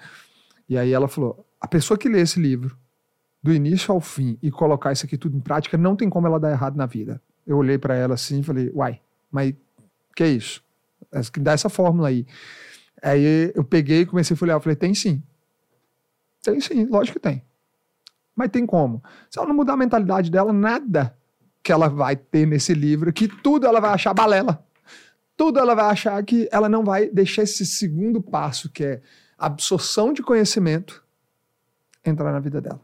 Speaker 2: E aí ela falou, a pessoa que lê esse livro, do início ao fim e colocar isso aqui tudo em prática, não tem como ela dar errado na vida. Eu olhei para ela assim e falei, uai, mas que é isso? Dá essa fórmula aí. Aí eu peguei e comecei a folhear, eu falei, tem sim. Tem sim, lógico que tem. Mas tem como? Se ela não mudar a mentalidade dela, nada que ela vai ter nesse livro, que tudo ela vai achar balela. Tudo ela vai achar que ela não vai deixar esse segundo passo, que é absorção de conhecimento, entrar na vida dela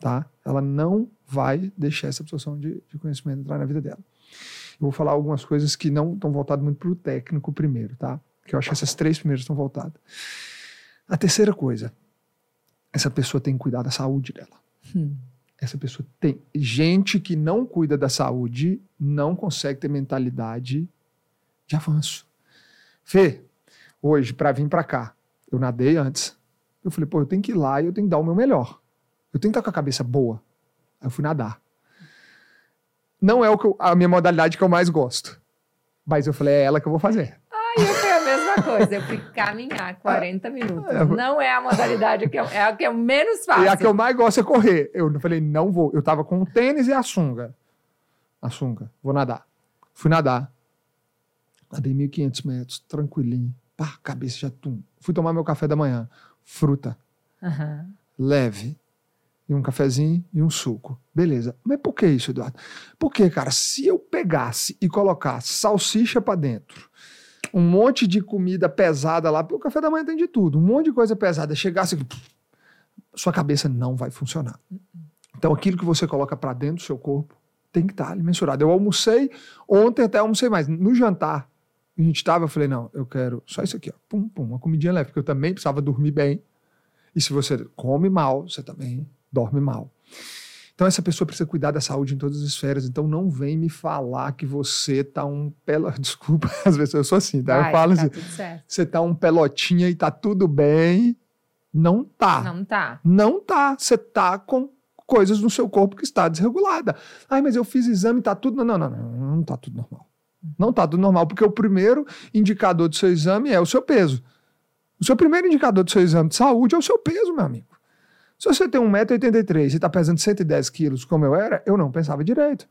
Speaker 2: tá? Ela não vai deixar essa absorção de, de conhecimento entrar na vida dela. Eu vou falar algumas coisas que não estão voltadas muito para o técnico primeiro, tá? Que eu acho que essas três primeiras estão voltadas. A terceira coisa, essa pessoa tem que cuidar da saúde dela. Hum. Essa pessoa tem. Gente que não cuida da saúde não consegue ter mentalidade de avanço. Fê, hoje, para vir para cá, eu nadei antes. Eu falei, pô, eu tenho que ir lá e eu tenho que dar o meu melhor. Eu tenho que estar com a cabeça boa. Aí eu fui nadar. Não é o eu, a minha modalidade que eu mais gosto. Mas eu falei, é ela que eu vou fazer.
Speaker 1: Ai, eu coisa. Eu fui caminhar 40 minutos. É, não é a modalidade que eu, é a que eu menos faço.
Speaker 2: E a que eu mais gosto é correr. Eu falei, não vou. Eu tava com o tênis e a sunga. A sunga. Vou nadar. Fui nadar. Nadei 1.500 metros, tranquilinho. Pá, cabeça já tum. Fui tomar meu café da manhã. Fruta. Uhum. Leve e um cafezinho e um suco. Beleza. Mas por que isso, Eduardo? Porque, cara, se eu pegasse e colocasse salsicha para dentro, um monte de comida pesada lá, porque o café da manhã tem de tudo, um monte de coisa pesada, chegasse sua cabeça não vai funcionar. Então, aquilo que você coloca para dentro do seu corpo tem que estar tá ali mensurado. Eu almocei, ontem até almocei mais. No jantar, a gente estava, eu falei, não, eu quero só isso aqui, ó, pum, pum, uma comidinha leve, porque eu também precisava dormir bem. E se você come mal, você também dorme mal. Então essa pessoa precisa cuidar da saúde em todas as esferas. Então não vem me falar que você tá um pelo... desculpa, às vezes eu sou assim, tá? Vai, eu falo tá assim, você tá um pelotinha e tá tudo bem. Não tá.
Speaker 1: Não tá.
Speaker 2: Não tá. Você tá com coisas no seu corpo que está desregulada. Ai, mas eu fiz exame, tá tudo não, não, não, não, não tá tudo normal. Não tá tudo normal, porque o primeiro indicador do seu exame é o seu peso. O seu primeiro indicador do seu exame de saúde é o seu peso, meu amigo. Se você tem 1,83m e está pesando 110 quilos, como eu era, eu não pensava direito.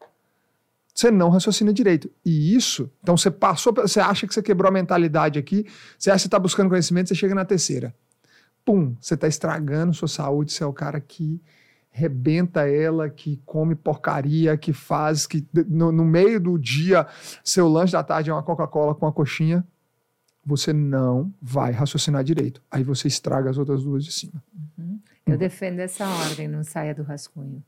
Speaker 2: Você não raciocina direito. E isso, então você passou, você acha que você quebrou a mentalidade aqui, você acha que está buscando conhecimento, você chega na terceira. Pum, você está estragando sua saúde, você é o cara que rebenta ela, que come porcaria, que faz, que no, no meio do dia, seu lanche da tarde é uma Coca-Cola com uma coxinha, você não vai raciocinar direito. Aí você estraga as outras duas de cima.
Speaker 1: Uhum. Eu defendo essa ordem, não saia do rascunho.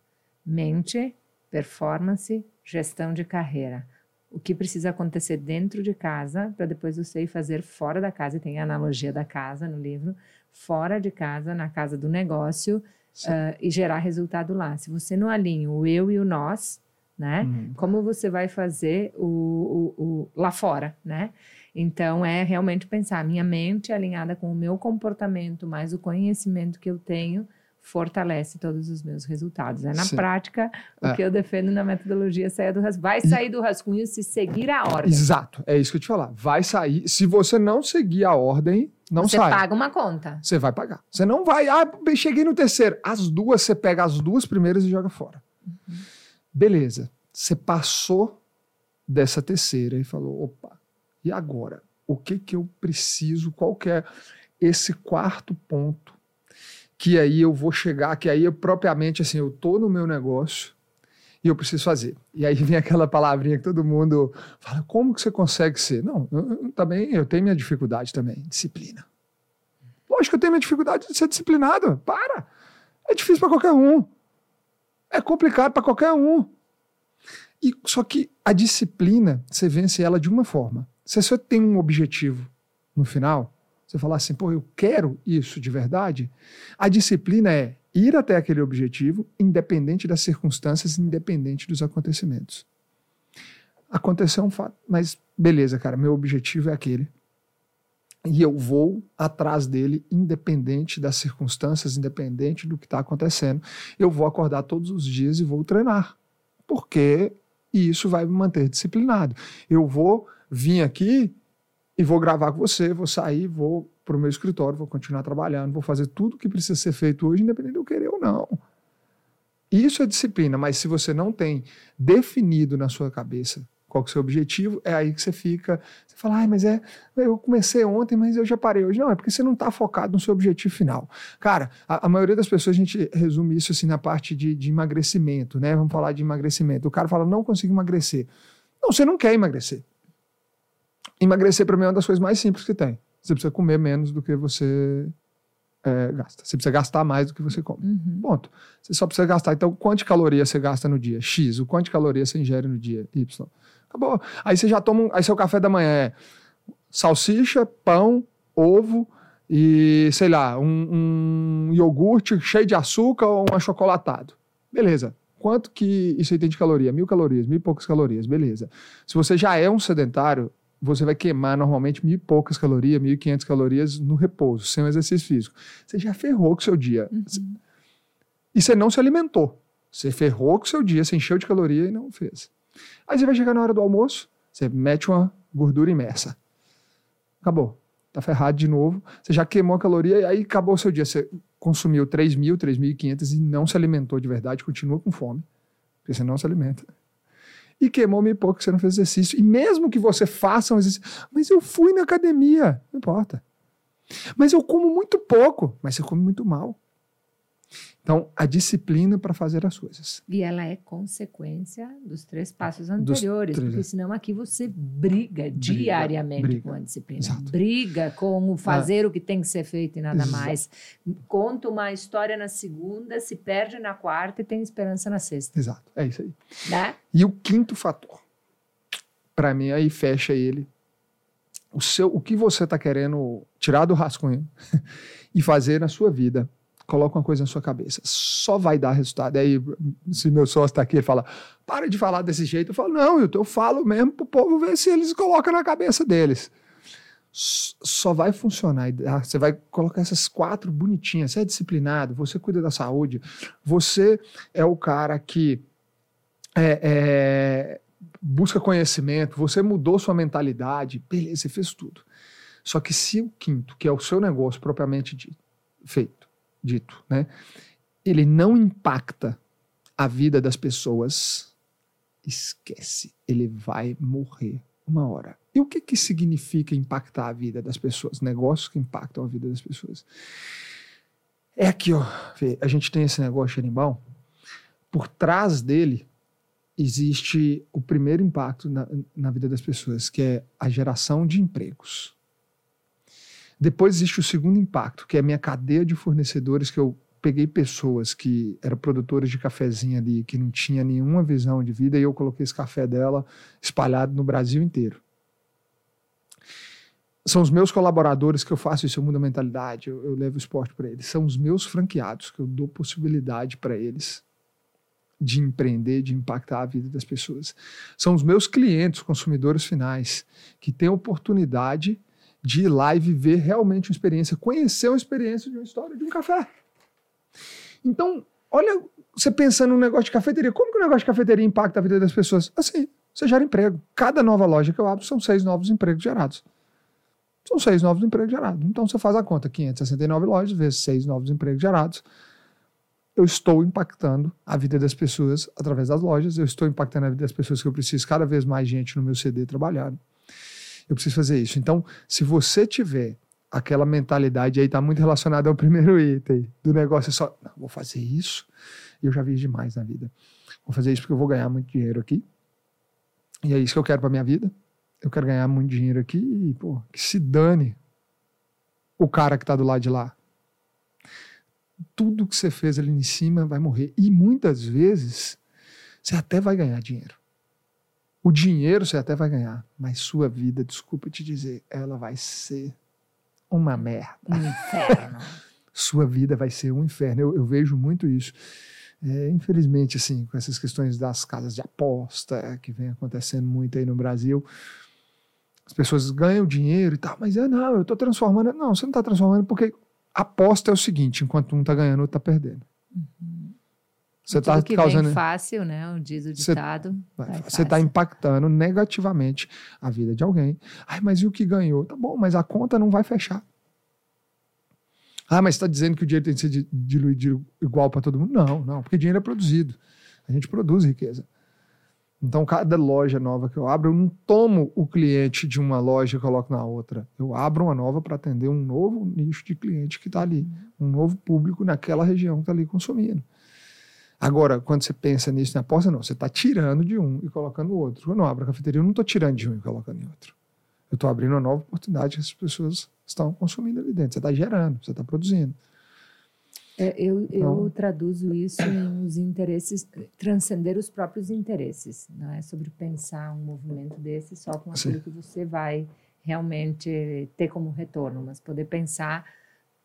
Speaker 1: Mente, performance, gestão de carreira. O que precisa acontecer dentro de casa para depois você ir fazer fora da casa, e tem a analogia da casa no livro, fora de casa, na casa do negócio, uh, e gerar resultado lá. Se você não alinha o eu e o nós, né? Hum. Como você vai fazer o, o, o, lá fora, né? Então, é realmente pensar, minha mente alinhada com o meu comportamento, mais o conhecimento que eu tenho, fortalece todos os meus resultados. É na Sim. prática o é. que eu defendo na metodologia saia do rascunho. Vai sair do rascunho se seguir a ordem.
Speaker 2: Exato, é isso que eu te falar. Vai sair. Se você não seguir a ordem, não
Speaker 1: você
Speaker 2: sai.
Speaker 1: Você paga uma conta.
Speaker 2: Você vai pagar. Você não vai. Ah, cheguei no terceiro. As duas, você pega as duas primeiras e joga fora. Uhum. Beleza. Você passou dessa terceira e falou: opa, e agora? o que que eu preciso, qual que é esse quarto ponto que aí eu vou chegar, que aí eu propriamente assim, eu tô no meu negócio e eu preciso fazer. E aí vem aquela palavrinha que todo mundo fala, como que você consegue ser? Não, eu, eu, também eu tenho minha dificuldade também, disciplina. Lógico que eu tenho minha dificuldade de ser disciplinado. Para! É difícil para qualquer um. É complicado para qualquer um. E, só que a disciplina, você vence ela de uma forma. Se você tem um objetivo no final, você falar assim, pô, eu quero isso de verdade, a disciplina é ir até aquele objetivo, independente das circunstâncias, independente dos acontecimentos. Aconteceu um fato, mas beleza, cara, meu objetivo é aquele. E eu vou atrás dele, independente das circunstâncias, independente do que está acontecendo. Eu vou acordar todos os dias e vou treinar. Porque isso vai me manter disciplinado. Eu vou vir aqui e vou gravar com você, vou sair, vou para o meu escritório, vou continuar trabalhando, vou fazer tudo o que precisa ser feito hoje, independente de eu querer ou não. Isso é disciplina, mas se você não tem definido na sua cabeça qual é o seu objetivo, é aí que você fica, você fala, mas é, eu comecei ontem, mas eu já parei hoje. Não, é porque você não está focado no seu objetivo final. Cara, a, a, maioria das pessoas, a gente resume isso assim na parte de, de emagrecimento, né? Vamos falar de emagrecimento. O cara fala, não consigo emagrecer. Não, você não quer emagrecer. Emagrecer para mim é uma das coisas mais simples que tem. Você precisa comer menos do que você é, gasta. Você precisa gastar mais do que você come. Uhum. Ponto. Você só precisa gastar. Então, quanto de calorias você gasta no dia? X. O quanto de calorias você ingere no dia? Y. Acabou. Aí você já toma. Um, aí seu café da manhã é salsicha, pão, ovo e, sei lá, um, um iogurte cheio de açúcar ou um achocolatado. Beleza. Quanto que isso aí tem de caloria? Mil calorias, mil e poucas calorias, beleza. Se você já é um sedentário, você vai queimar normalmente mil e poucas calorias, mil e quinhentas calorias no repouso, sem o exercício físico. Você já ferrou com o seu dia. Uhum. E você não se alimentou. Você ferrou com o seu dia, você encheu de caloria e não fez. Aí você vai chegar na hora do almoço, você mete uma gordura imersa. Acabou. Tá ferrado de novo. Você já queimou a caloria e aí acabou o seu dia. Você consumiu 3.000, 3.500 e não se alimentou de verdade, continua com fome. Porque você não se alimenta e queimou-me pouco você não fez exercício. E mesmo que você faça um exercício, mas eu fui na academia, não importa. Mas eu como muito pouco, mas você come muito mal. Então, a disciplina para fazer as coisas.
Speaker 1: E ela é consequência dos três passos anteriores, três, porque senão aqui você briga, briga diariamente briga. com a disciplina. Exato. Briga com o fazer ah. o que tem que ser feito e nada Exato. mais. Conta uma história na segunda, se perde na quarta e tem esperança na sexta.
Speaker 2: Exato, é isso aí.
Speaker 1: Né?
Speaker 2: E o quinto fator, para mim, aí fecha ele. O, seu, o que você está querendo tirar do rascunho e fazer na sua vida coloca uma coisa na sua cabeça, só vai dar resultado. Aí, se meu sócio está aqui, ele fala, para de falar desse jeito. Eu falo, não, eu, eu falo mesmo para o povo ver se eles colocam na cabeça deles. Só vai funcionar. Você vai colocar essas quatro bonitinhas. Você é disciplinado, você cuida da saúde, você é o cara que é, é, busca conhecimento, você mudou sua mentalidade, beleza, você fez tudo. Só que se o quinto, que é o seu negócio propriamente dito, feito, dito, né? Ele não impacta a vida das pessoas. Esquece, ele vai morrer uma hora. E o que, que significa impactar a vida das pessoas? Negócios que impactam a vida das pessoas. É aqui, ó. A gente tem esse negócio xerimbão. Por trás dele existe o primeiro impacto na, na vida das pessoas, que é a geração de empregos. Depois existe o segundo impacto, que é a minha cadeia de fornecedores, que eu peguei pessoas que eram produtores de cafezinho ali, que não tinha nenhuma visão de vida, e eu coloquei esse café dela espalhado no Brasil inteiro. São os meus colaboradores que eu faço isso, eu mudo a mentalidade, eu, eu levo o esporte para eles. São os meus franqueados que eu dou possibilidade para eles de empreender, de impactar a vida das pessoas. São os meus clientes, consumidores finais, que têm oportunidade de ir lá e realmente uma experiência, conhecer uma experiência de uma história de um café. Então, olha, você pensando no negócio de cafeteria, como que o negócio de cafeteria impacta a vida das pessoas? Assim, você gera emprego. Cada nova loja que eu abro são seis novos empregos gerados. São seis novos empregos gerados. Então você faz a conta, 569 lojas vezes seis novos empregos gerados. Eu estou impactando a vida das pessoas através das lojas, eu estou impactando a vida das pessoas que eu preciso cada vez mais gente no meu CD trabalhando. Eu preciso fazer isso. Então, se você tiver aquela mentalidade aí, está muito relacionada ao primeiro item do negócio, é só, vou fazer isso. E eu já vi demais na vida. Vou fazer isso porque eu vou ganhar muito dinheiro aqui. E é isso que eu quero para minha vida. Eu quero ganhar muito dinheiro aqui e, pô, que se dane o cara que está do lado de lá. Tudo que você fez ali em cima vai morrer. E muitas vezes você até vai ganhar dinheiro. O dinheiro você até vai ganhar, mas sua vida, desculpa te dizer, ela vai ser uma merda.
Speaker 1: Um inferno.
Speaker 2: sua vida vai ser um inferno. Eu, eu vejo muito isso. É, infelizmente, assim, com essas questões das casas de aposta que vem acontecendo muito aí no Brasil, as pessoas ganham dinheiro e tal, mas é não, eu estou transformando. Não, você não está transformando porque aposta é o seguinte: enquanto um está ganhando, outro está perdendo.
Speaker 1: Uhum.
Speaker 2: Você está causando.
Speaker 1: Vem fácil, né? O diz o ditado.
Speaker 2: Você está impactando negativamente a vida de alguém. Ai, mas e o que ganhou? Tá bom, mas a conta não vai fechar. Ah, mas está dizendo que o dinheiro tem que ser diluído igual para todo mundo? Não, não, porque dinheiro é produzido. A gente produz riqueza. Então, cada loja nova que eu abro, eu não tomo o cliente de uma loja e coloco na outra. Eu abro uma nova para atender um novo nicho de cliente que está ali, um novo público naquela região que está ali consumindo. Agora, quando você pensa nisso na aposta, não, você está tirando de um e colocando no outro. Quando eu abro a cafeteria, eu não estou tirando de um e colocando em outro. Eu estou abrindo uma nova oportunidade que as pessoas estão consumindo ali dentro. Você está gerando, você está produzindo.
Speaker 1: É, eu, então, eu traduzo isso em os interesses, transcender os próprios interesses. Não é sobre pensar um movimento desse só com aquilo sim. que você vai realmente ter como retorno, mas poder pensar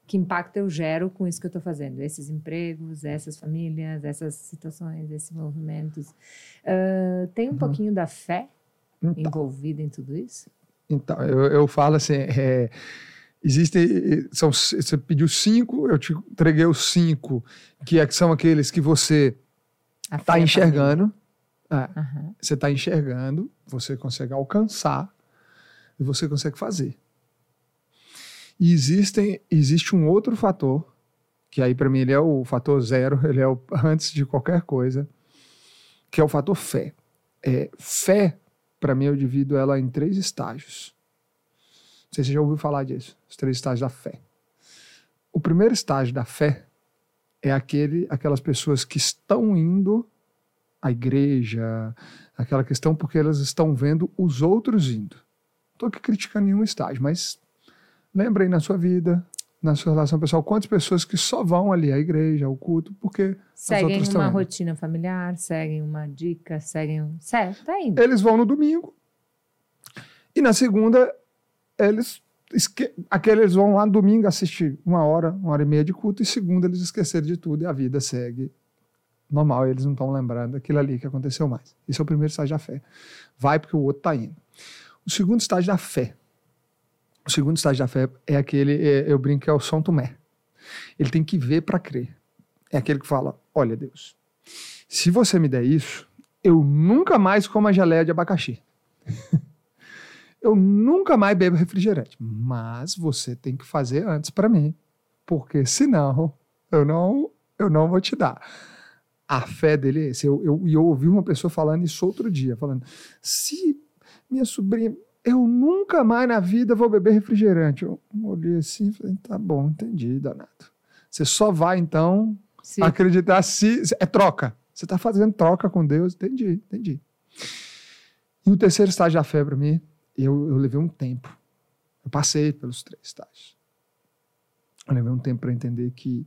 Speaker 1: que impacto eu gero com isso que eu estou fazendo, esses empregos, essas famílias, essas situações, esses movimentos. Uh, tem um uhum. pouquinho da fé então, envolvida em tudo isso?
Speaker 2: Então, eu, eu falo assim, é, Existem, são, você pediu cinco, eu te entreguei os cinco, que, é, que são aqueles que você está enxergando. É, uhum. Você está enxergando, você consegue alcançar e você consegue fazer. E existem, existe um outro fator, que aí para mim ele é o fator zero, ele é o antes de qualquer coisa, que é o fator fé. É, fé, para mim, eu divido ela em três estágios sei se você já ouviu falar disso, os três estágios da fé. O primeiro estágio da fé é aquele, aquelas pessoas que estão indo à igreja, aquela questão porque elas estão vendo os outros indo. Estou aqui criticando nenhum estágio, mas lembra aí na sua vida, na sua relação pessoal, quantas pessoas que só vão ali à igreja, ao culto, porque
Speaker 1: seguem uma rotina familiar, seguem uma dica, seguem. Certo, tá indo.
Speaker 2: Eles vão no domingo. E na segunda eles esque... aqueles vão lá no domingo assistir uma hora, uma hora e meia de culto, e segunda eles esqueceram de tudo e a vida segue normal, eles não estão lembrando daquilo ali que aconteceu mais. Esse é o primeiro estágio da fé. Vai porque o outro está indo. O segundo estágio da fé. O segundo estágio da fé é aquele, é, eu brinco que é o São Tomé. Ele tem que ver para crer. É aquele que fala: Olha, Deus, se você me der isso, eu nunca mais como a geleia de abacaxi. eu nunca mais bebo refrigerante. Mas você tem que fazer antes para mim, porque senão eu não, eu não vou te dar. A fé dele é esse. Eu, eu, eu ouvi uma pessoa falando isso outro dia, falando: se minha sobrinha, eu nunca mais na vida vou beber refrigerante. Eu olhei assim e falei: tá bom, entendi, danado. Você só vai então Sim. acreditar se. É troca. Você está fazendo troca com Deus. Entendi, entendi. E o terceiro estágio da fé para mim eu, eu levei um tempo. Eu passei pelos três estágios. Eu levei um tempo para entender que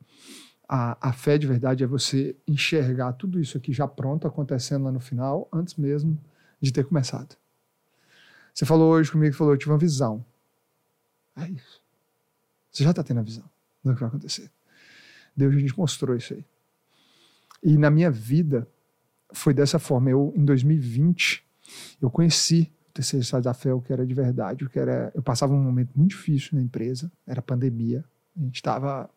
Speaker 2: a, a fé de verdade é você enxergar tudo isso aqui já pronto, acontecendo lá no final, antes mesmo de ter começado. Você falou hoje comigo, falou, eu tive uma visão. É isso. Você já está tendo a visão do que vai acontecer. Deus a gente mostrou isso aí. E na minha vida foi dessa forma. Eu, em 2020, eu conheci terceiro estágio da fé, o que era de verdade, o que era. Eu passava um momento muito difícil na empresa, era pandemia, a gente estava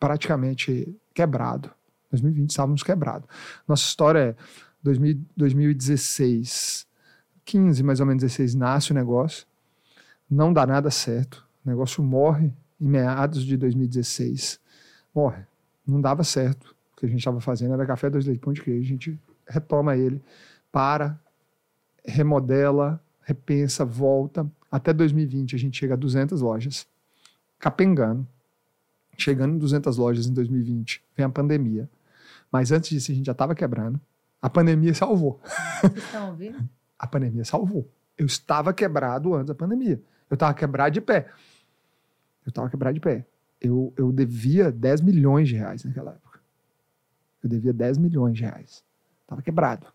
Speaker 2: praticamente quebrado. 2020 estávamos quebrados. Nossa história é 2000, 2016, 15 mais ou menos 16, nasce o negócio, não dá nada certo, o negócio morre em meados de 2016, morre, não dava certo. O que a gente estava fazendo era café, dois leite, pão de queijo, a gente retoma ele, para, remodela, repensa, volta, até 2020 a gente chega a 200 lojas, capengando, chegando em 200 lojas em 2020, vem a pandemia. Mas antes disso a gente já estava quebrando. A pandemia salvou.
Speaker 1: Vocês estão ouvindo?
Speaker 2: A pandemia salvou. Eu estava quebrado antes da pandemia. Eu estava quebrado de pé. Eu estava quebrado de pé. Eu, eu devia 10 milhões de reais naquela época. Eu devia 10 milhões de reais. Estava quebrado.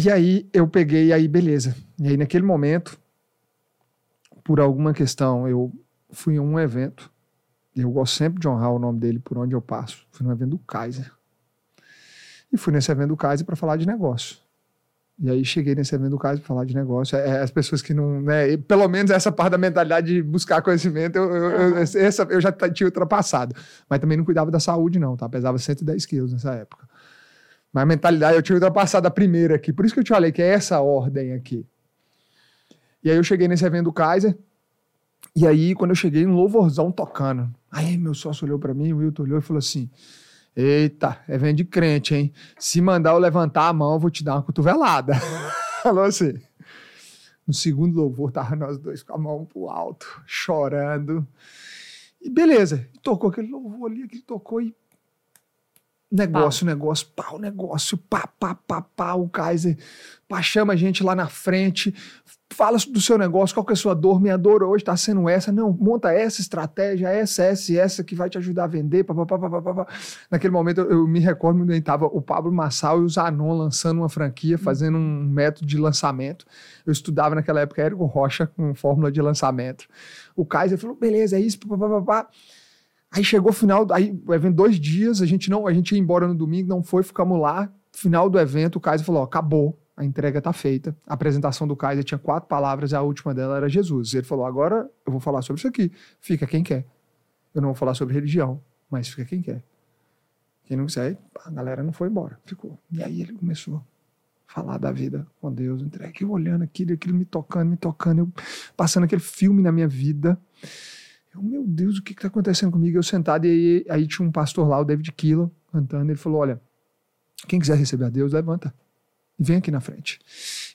Speaker 2: E aí eu peguei, aí beleza. E aí naquele momento, por alguma questão, eu fui em um evento. Eu gosto sempre de honrar o nome dele por onde eu passo. Fui no evento do Kaiser. E fui nesse evento do Kaiser para falar de negócio. E aí cheguei nesse evento do Kaiser para falar de negócio. É, as pessoas que não, né, pelo menos essa parte da mentalidade de buscar conhecimento, eu, eu, eu, essa, eu já tinha ultrapassado. Mas também não cuidava da saúde não, tá? Pesava 110 quilos nessa época. Mas a mentalidade eu tinha ultrapassado a primeira aqui. Por isso que eu te falei que é essa ordem aqui. E aí eu cheguei nesse evento do Kaiser. E aí, quando eu cheguei, um louvorzão tocando. Aí meu sócio olhou para mim, o Wilton olhou e falou assim: Eita, é evento de crente, hein? Se mandar eu levantar a mão, eu vou te dar uma cotovelada. falou assim. No segundo louvor, tava nós dois com a mão pro alto, chorando. E beleza, tocou aquele louvor ali, que tocou e Negócio, pau. negócio, pau, negócio, pá, pá, pá, pá, o Kaiser, pá, chama a gente lá na frente, fala do seu negócio, qual que é a sua dor, minha dor hoje está sendo essa, não, monta essa estratégia, essa, essa e essa que vai te ajudar a vender, pá, pá, pá, pá, pá, pá. Naquele momento eu, eu me recordo muito, estava o Pablo Massal e o Zanon lançando uma franquia, hum. fazendo um método de lançamento, eu estudava naquela época Érico Rocha com fórmula de lançamento, o Kaiser falou, beleza, é isso, pá, pá, pá, pá. Aí chegou o final, aí o evento dois dias, a gente não, a gente ia embora no domingo, não foi, ficamos lá. Final do evento, o Kaiser falou: ó, acabou, a entrega tá feita. A apresentação do Kaiser tinha quatro palavras, a última dela era Jesus. Ele falou: agora eu vou falar sobre isso aqui. Fica quem quer. Eu não vou falar sobre religião, mas fica quem quer. Quem não quiser, a galera não foi embora, ficou. E aí ele começou a falar da vida com Deus, entrega. Eu olhando aquilo, aquilo me tocando, me tocando, eu passando aquele filme na minha vida. Eu, meu Deus, o que está acontecendo comigo? Eu sentado e aí, aí, tinha um pastor lá, o David Kilo, cantando. Ele falou: Olha, quem quiser receber a Deus, levanta e vem aqui na frente.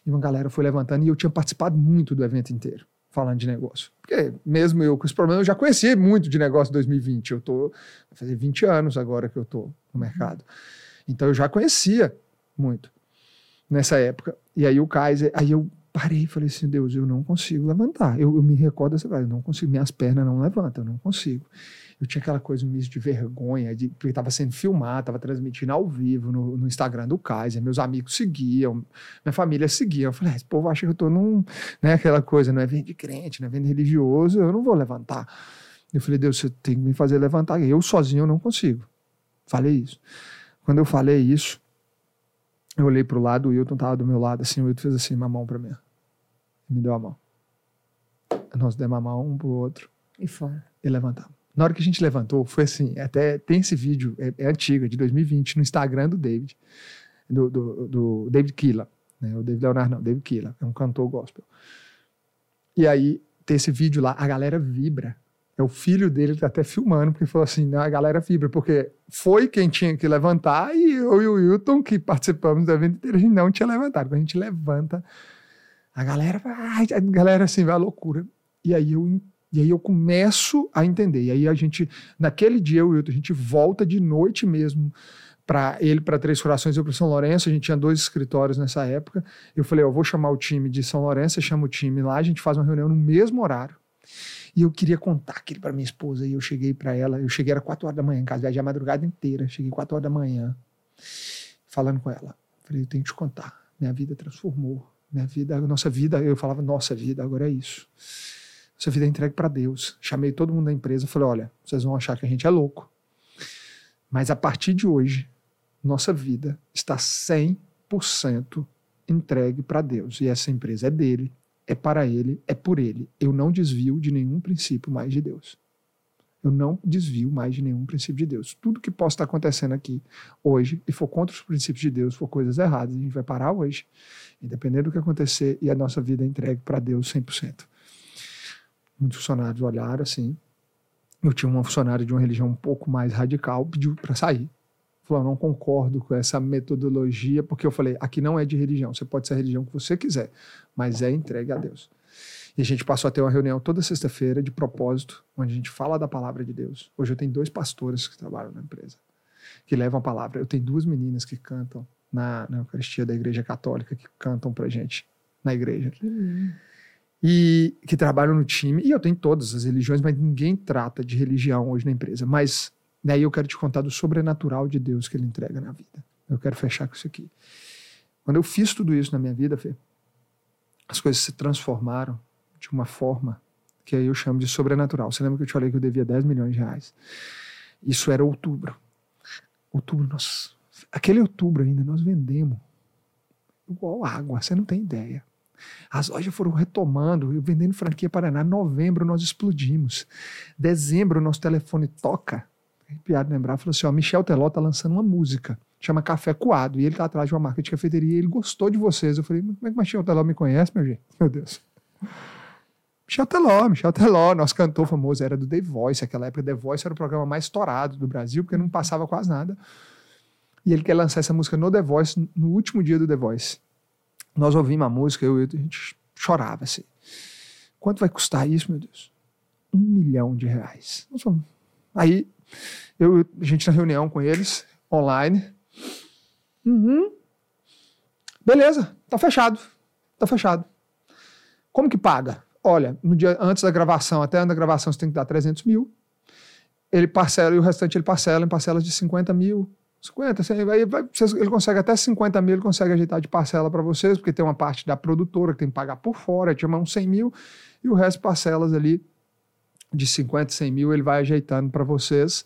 Speaker 2: E uma galera foi levantando e eu tinha participado muito do evento inteiro, falando de negócio. Porque mesmo eu com esse problema, eu já conhecia muito de negócio em 2020. Eu tô, vai fazer 20 anos agora que eu tô no mercado. Então eu já conhecia muito nessa época. E aí o Kaiser, aí eu parei e falei assim, Deus, eu não consigo levantar. Eu, eu me recordo dessa eu não consigo, minhas pernas não levantam, eu não consigo. Eu tinha aquela coisa, um misto de vergonha, de, porque estava sendo filmado, estava transmitindo ao vivo no, no, Instagram do Kaiser, meus amigos seguiam, minha família seguia. Eu falei, ah, esse povo acha que eu estou num, né, aquela coisa, não é vendo de crente, não é vendo religioso, eu não vou levantar. Eu falei, Deus, você tem que me fazer levantar. Eu sozinho eu não consigo. Falei isso. Quando eu falei isso, eu olhei para o lado, o Wilton estava do meu lado, assim, o Wilton fez assim, uma mão para mim. Me deu a mão. Nós demos a mão um pro outro.
Speaker 1: E fora.
Speaker 2: E levantamos. Na hora que a gente levantou, foi assim, até tem esse vídeo, é, é antigo, é de 2020, no Instagram do David, do, do, do David Killa, né? O David Leonardo não, David Killa, é um cantor gospel. E aí, tem esse vídeo lá, a galera vibra. É o filho dele tá até filmando, porque falou assim, a galera vibra, porque foi quem tinha que levantar e eu e o Wilton, que participamos do evento a gente não tinha levantado. Quando a gente levanta, a galera, a galera assim, vai à loucura. E aí eu e aí eu começo a entender. E aí a gente, naquele dia, Wilton, a gente volta de noite mesmo para ele para Três Corações e para São Lourenço. A gente tinha dois escritórios nessa época. Eu falei, eu vou chamar o time de São Lourenço, eu chamo o time lá, a gente faz uma reunião no mesmo horário. E eu queria contar aquilo para minha esposa. E eu cheguei para ela, eu cheguei era quatro horas da manhã em casa, viajei a madrugada inteira. Cheguei quatro horas da manhã, falando com ela. Falei, eu tenho que te contar. Minha vida transformou. Minha vida, nossa vida, eu falava, nossa vida, agora é isso. Nossa vida é entregue para Deus. Chamei todo mundo da empresa, falei, olha, vocês vão achar que a gente é louco. Mas a partir de hoje, nossa vida está 100% entregue para Deus. E essa empresa é dele, é para ele, é por ele. Eu não desvio de nenhum princípio mais de Deus. Eu não desvio mais de nenhum princípio de Deus. Tudo que possa estar acontecendo aqui hoje e for contra os princípios de Deus, for coisas erradas, a gente vai parar hoje, independente do que acontecer, e a nossa vida é entregue para Deus 100%. Muitos funcionários olharam assim. Eu tinha uma funcionária de uma religião um pouco mais radical, pediu para sair. Falou, não concordo com essa metodologia, porque eu falei, aqui não é de religião, você pode ser a religião que você quiser, mas é entregue a Deus. E a gente passou a ter uma reunião toda sexta-feira de propósito, onde a gente fala da palavra de Deus. Hoje eu tenho dois pastores que trabalham na empresa, que levam a palavra. Eu tenho duas meninas que cantam na, na Eucaristia da Igreja Católica, que cantam pra gente na igreja.
Speaker 1: Que
Speaker 2: E que trabalham no time. E eu tenho todas as religiões, mas ninguém trata de religião hoje na empresa. Mas daí eu quero te contar do sobrenatural de Deus que ele entrega na vida. Eu quero fechar com isso aqui. Quando eu fiz tudo isso na minha vida, Fê, as coisas se transformaram de uma forma que aí eu chamo de sobrenatural. Você lembra que eu te falei que eu devia 10 milhões de reais? Isso era outubro. Outubro, nós. Aquele outubro ainda, nós vendemos igual água, você não tem ideia. As lojas foram retomando, eu vendendo franquia Paraná. Novembro nós explodimos. Dezembro nosso telefone toca. É piada lembrar, falou assim: ó, Michel Teló tá lançando uma música, chama Café Coado, e ele tá atrás de uma marca de cafeteria e ele gostou de vocês. Eu falei: como é que Michel Teló me conhece, meu gente? Meu Deus. Michel Teló, Michel Teló, nosso cantor famoso, era do The Voice. Aquela época, The Voice era o programa mais estourado do Brasil, porque não passava quase nada. E ele quer lançar essa música no The Voice, no último dia do The Voice. Nós ouvimos a música, eu, eu, a gente chorava assim. Quanto vai custar isso, meu Deus? Um milhão de reais. Aí, eu, a gente na reunião com eles, online. Uhum. Beleza, tá fechado. Tá fechado. Como que paga? Olha, no dia antes da gravação, até antes da gravação, você tem que dar 300 mil. Ele parcela e o restante ele parcela em parcelas de 50 mil, 50, assim, aí vai, vocês- ele consegue até 50 mil, ele consegue ajeitar de parcela para vocês, porque tem uma parte da produtora que tem que pagar por fora, tinha uns 100 mil, e o resto parcelas ali de 50, 100 mil, ele vai ajeitando para vocês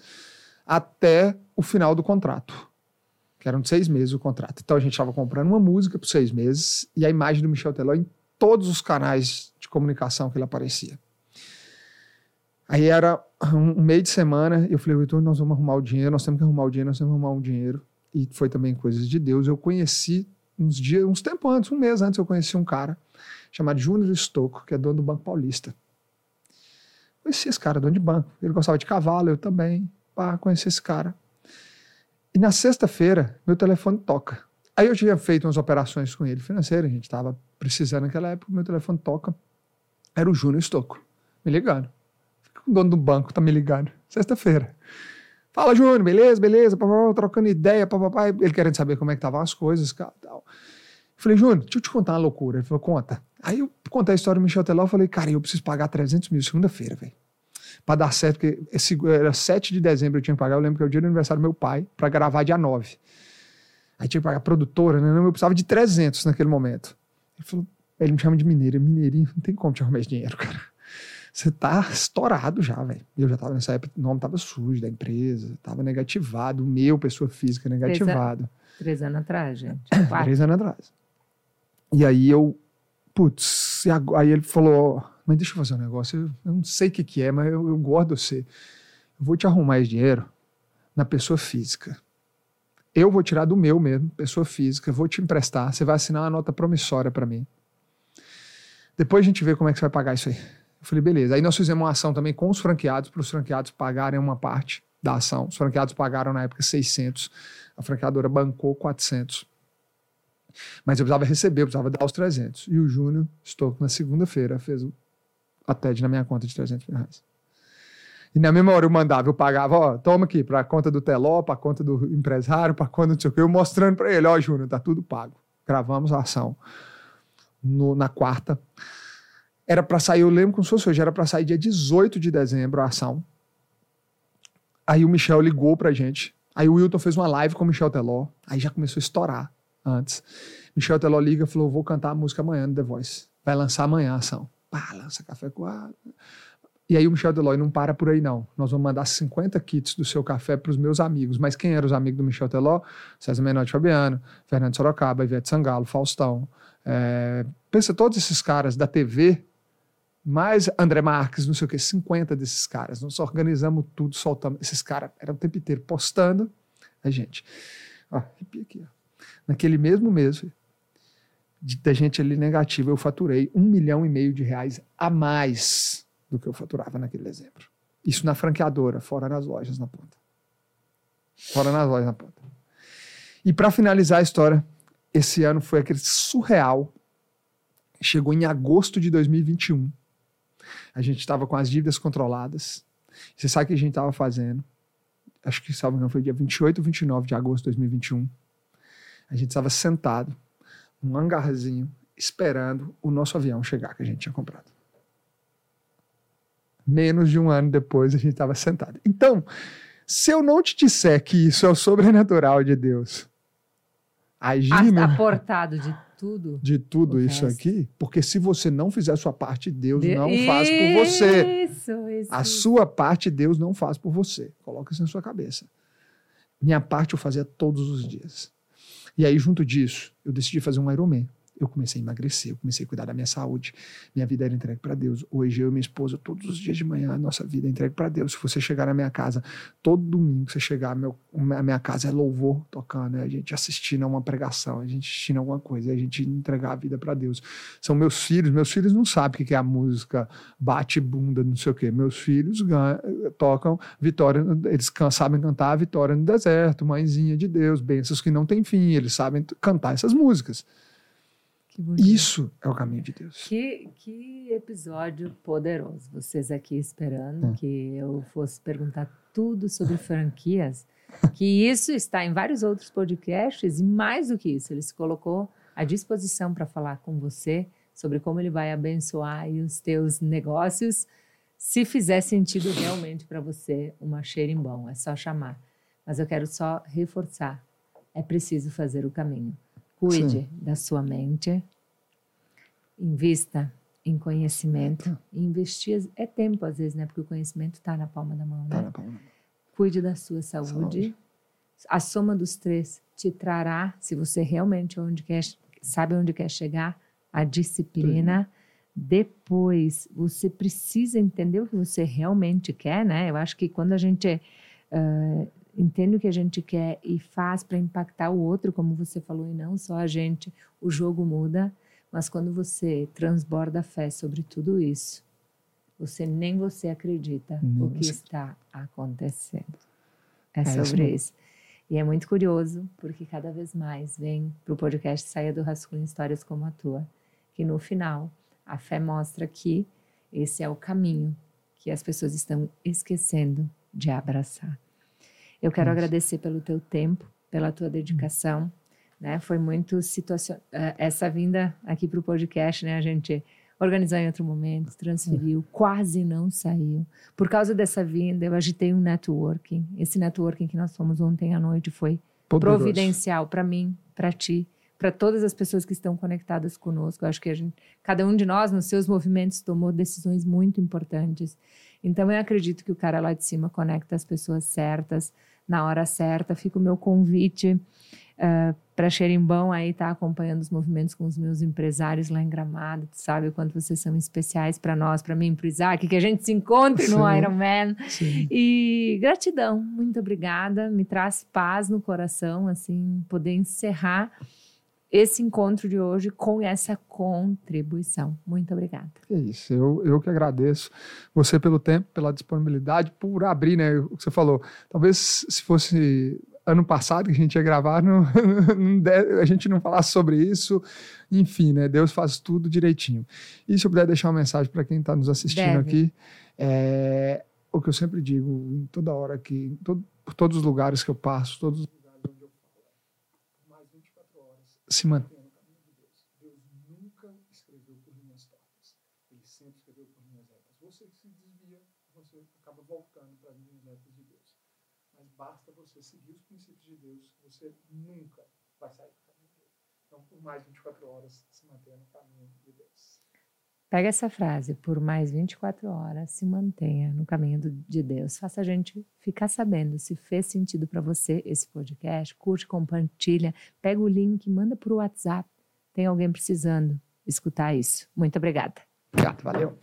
Speaker 2: até o final do contrato, que eram de seis meses o contrato. Então a gente estava comprando uma música por seis meses e a imagem do Michel Teló em todos os canais de comunicação que ele aparecia. Aí era um, meio de semana, eu falei, Vitor, nós vamos arrumar o dinheiro, nós temos que arrumar o dinheiro, nós temos que arrumar o dinheiro. E foi também coisas de Deus. Eu conheci uns dias, uns tempos antes, um mês antes, eu conheci um cara chamado Júnior Estocco, que é dono do Banco Paulista. Conheci esse cara, dono de banco. Ele gostava de cavalo, eu também. Pá, conheci esse cara. E na sexta-feira, meu telefone toca. Aí eu tinha feito umas operações com ele financeiras, a gente estava precisando naquela época, meu telefone toca. Era o Júnior Estocco, me ligando. O dono do banco tá me ligando. Sexta-feira. Fala, Júnior, beleza, beleza, trocando ideia, papapá. Ele querendo saber como é que estavam as coisas, cara, tal. Falei, Júnior, deixa eu te contar uma loucura. Ele falou, conta. Aí eu contei a história do Michel Teló, eu falei, cara, eu preciso pagar 300 mil segunda-feira, velho. Pra dar certo, porque esse, era 7 de dezembro eu tinha que pagar, eu lembro que é o dia do aniversário do meu pai, pra gravar dia 9. Aí tinha que pagar a produtora, né? Eu precisava de 300 naquele momento. Ele falou, ele me chama de mineiro, mineirinho, não tem como te arrumar esse dinheiro, cara. Você tá estourado já, velho. Eu já tava nessa época, o nome tava sujo da empresa, tava negativado, o meu, pessoa física, negativado.
Speaker 1: Três anos atrás, gente. Quatro.
Speaker 2: Três anos atrás. E aí eu, putz, aí ele falou, mas deixa eu fazer um negócio, eu não sei o que que é, mas eu, eu gosto de você. Eu vou te arrumar esse dinheiro na pessoa física. Eu vou tirar do meu mesmo, pessoa física, vou te emprestar, você vai assinar uma nota promissória para mim. Depois a gente vê como é que você vai pagar isso aí. Eu falei, beleza. Aí nós fizemos uma ação também com os franqueados, para os franqueados pagarem uma parte da ação. Os franqueados pagaram na época 600, a franqueadora bancou 400. Mas eu precisava receber, eu precisava dar os 300. E o Júnior, estou na segunda-feira, fez a TED na minha conta de 300 mil reais. E na mesma hora eu mandava, eu pagava, ó, toma aqui, para a conta do Teló, para a conta do empresário, para a conta do sei o quê, eu mostrando para ele, ó, Júnior, tá tudo pago. Gravamos a ação no- na quarta. Era para sair, eu lembro como se fosse hoje, era para sair dia 18 de dezembro a ação. Aí o Michel ligou pra gente. Aí o Wilton fez uma live com o Michel Teló. Aí já começou a estourar antes. Michel Teló liga e falou: vou cantar a música amanhã no The Voice. Vai lançar amanhã a ação. Pá, lança café coado. E aí o Michel Teló não para por aí, não. Nós vamos mandar 50 kits do seu café para os meus amigos. Mas quem eram os amigos do Michel Teló? César Menotti Fabiano, Fernando Sorocaba, Ivete Sangalo, Faustão. É, pensa todos esses caras da TV, mais André Marques, não sei o que, 50 desses caras. Nós organizamos tudo, soltamos. Esses caras eram o tempo inteiro postando. A gente, ó, aqui, ó. Naquele mesmo mês, da gente ali negativo, eu faturei um milhão e meio de reais a mais do que eu faturava naquele dezembro. Isso na franqueadora, fora nas lojas na ponta. Fora nas lojas na ponta. E para finalizar a história, esse ano foi aquele surreal. Chegou em agosto de 2021. A gente estava com as dívidas controladas. Você sabe o que a gente estava fazendo? Acho que, salvo não, foi dia 28 ou 29 de agosto de 2021. A gente estava sentado num hangarzinho esperando o nosso avião chegar que a gente tinha comprado. Menos de um ano depois a gente estava sentado. Então, se eu não te disser que isso é o sobrenatural de Deus, agindo.
Speaker 1: Aportado de tudo.
Speaker 2: De tudo isso resto. aqui, porque se você não fizer a sua parte, Deus de... não faz por você.
Speaker 1: Isso, isso.
Speaker 2: A sua parte, Deus não faz por você. Coloca isso na sua cabeça. Minha parte eu fazia todos os dias. E aí, junto disso, eu decidi fazer um Ironman eu comecei a emagrecer, eu comecei a cuidar da minha saúde. Minha vida era entregue para Deus. Hoje eu e minha esposa, todos os dias de manhã, a nossa vida é entregue para Deus. Se você chegar na minha casa, todo domingo você chegar, meu, a minha casa é louvor tocando, é a gente assistindo a uma pregação, a gente assistindo alguma coisa, é a gente entregar a vida para Deus. São meus filhos, meus filhos não sabem o que é a música bate bunda, não sei o quê. Meus filhos ganham, tocam vitória, eles sabem cantar a vitória no deserto, mãezinha de Deus, bênçãos que não tem fim, eles sabem cantar essas músicas. Isso é o caminho de Deus.
Speaker 1: Que, que episódio poderoso. Vocês aqui esperando hum. que eu fosse perguntar tudo sobre franquias. que isso está em vários outros podcasts e mais do que isso, ele se colocou à disposição para falar com você sobre como ele vai abençoar os teus negócios. Se fizer sentido realmente para você uma xerimbão, é só chamar. Mas eu quero só reforçar: é preciso fazer o caminho. Cuide Sim. da sua mente, invista em conhecimento. Investir é tempo, às vezes, né? Porque o conhecimento está na palma da mão,
Speaker 2: tá
Speaker 1: né?
Speaker 2: na palma da mão.
Speaker 1: Cuide da sua saúde. saúde. A soma dos três te trará, se você realmente onde quer, sabe onde quer chegar, a disciplina. Sim. Depois, você precisa entender o que você realmente quer, né? Eu acho que quando a gente uh, entende o que a gente quer e faz para impactar o outro, como você falou, e não só a gente, o jogo muda. Mas quando você transborda fé sobre tudo isso, você nem você acredita o que está acontecendo. É, é sobre isso. E é muito curioso, porque cada vez mais vem para o podcast Saia do Rascunho Histórias como a tua, que no final a fé mostra que esse é o caminho que as pessoas estão esquecendo de abraçar. Eu quero Isso. agradecer pelo teu tempo, pela tua dedicação. Né? Foi muito situacional. Eh, essa vinda aqui para o podcast, né? A gente organizou em outro momento, transferiu, quase não saiu. Por causa dessa vinda, eu agitei um networking. Esse networking que nós fomos ontem à noite foi Poderoso. providencial para mim, para ti, para todas as pessoas que estão conectadas conosco. Eu acho que gente, cada um de nós, nos seus movimentos, tomou decisões muito importantes. Então, eu acredito que o cara lá de cima conecta as pessoas certas, na hora certa. Fica o meu convite uh, eh, para Xerimbão aí tá acompanhando os movimentos com os meus empresários lá em Gramado. Tu sabe o quanto vocês são especiais para nós, para mim, para o Isaac, que a gente se encontre sim, no Ironman. Sim. E gratidão, muito obrigada. Me traz paz no coração, assim, poder encerrar esse encontro de hoje com essa contribuição. Muito obrigada.
Speaker 2: É isso, eu, eu que agradeço você pelo tempo, pela disponibilidade, por abrir, né, o que você falou. Talvez se fosse ano passado que a gente ia gravar, não, não, a gente não falasse sobre isso. Enfim, né? Deus faz tudo direitinho. E se eu puder deixar uma mensagem para quem está nos assistindo Deve. aqui, é o que eu sempre digo em toda hora aqui, todo, por todos os lugares que eu passo, todos os lugares onde eu falo, mais 24 horas, se mas basta você seguir os princípios de Deus, você nunca vai sair do caminho dele. Então, por mais 24 horas, se mantenha no caminho de Deus.
Speaker 1: Pega essa frase, por mais 24 horas, se mantenha no caminho de Deus. Faça a gente ficar sabendo se fez sentido para você esse podcast. Curte, compartilha, pega o link, manda para o WhatsApp. Tem alguém precisando escutar isso. Muito obrigada.
Speaker 2: Obrigado, valeu.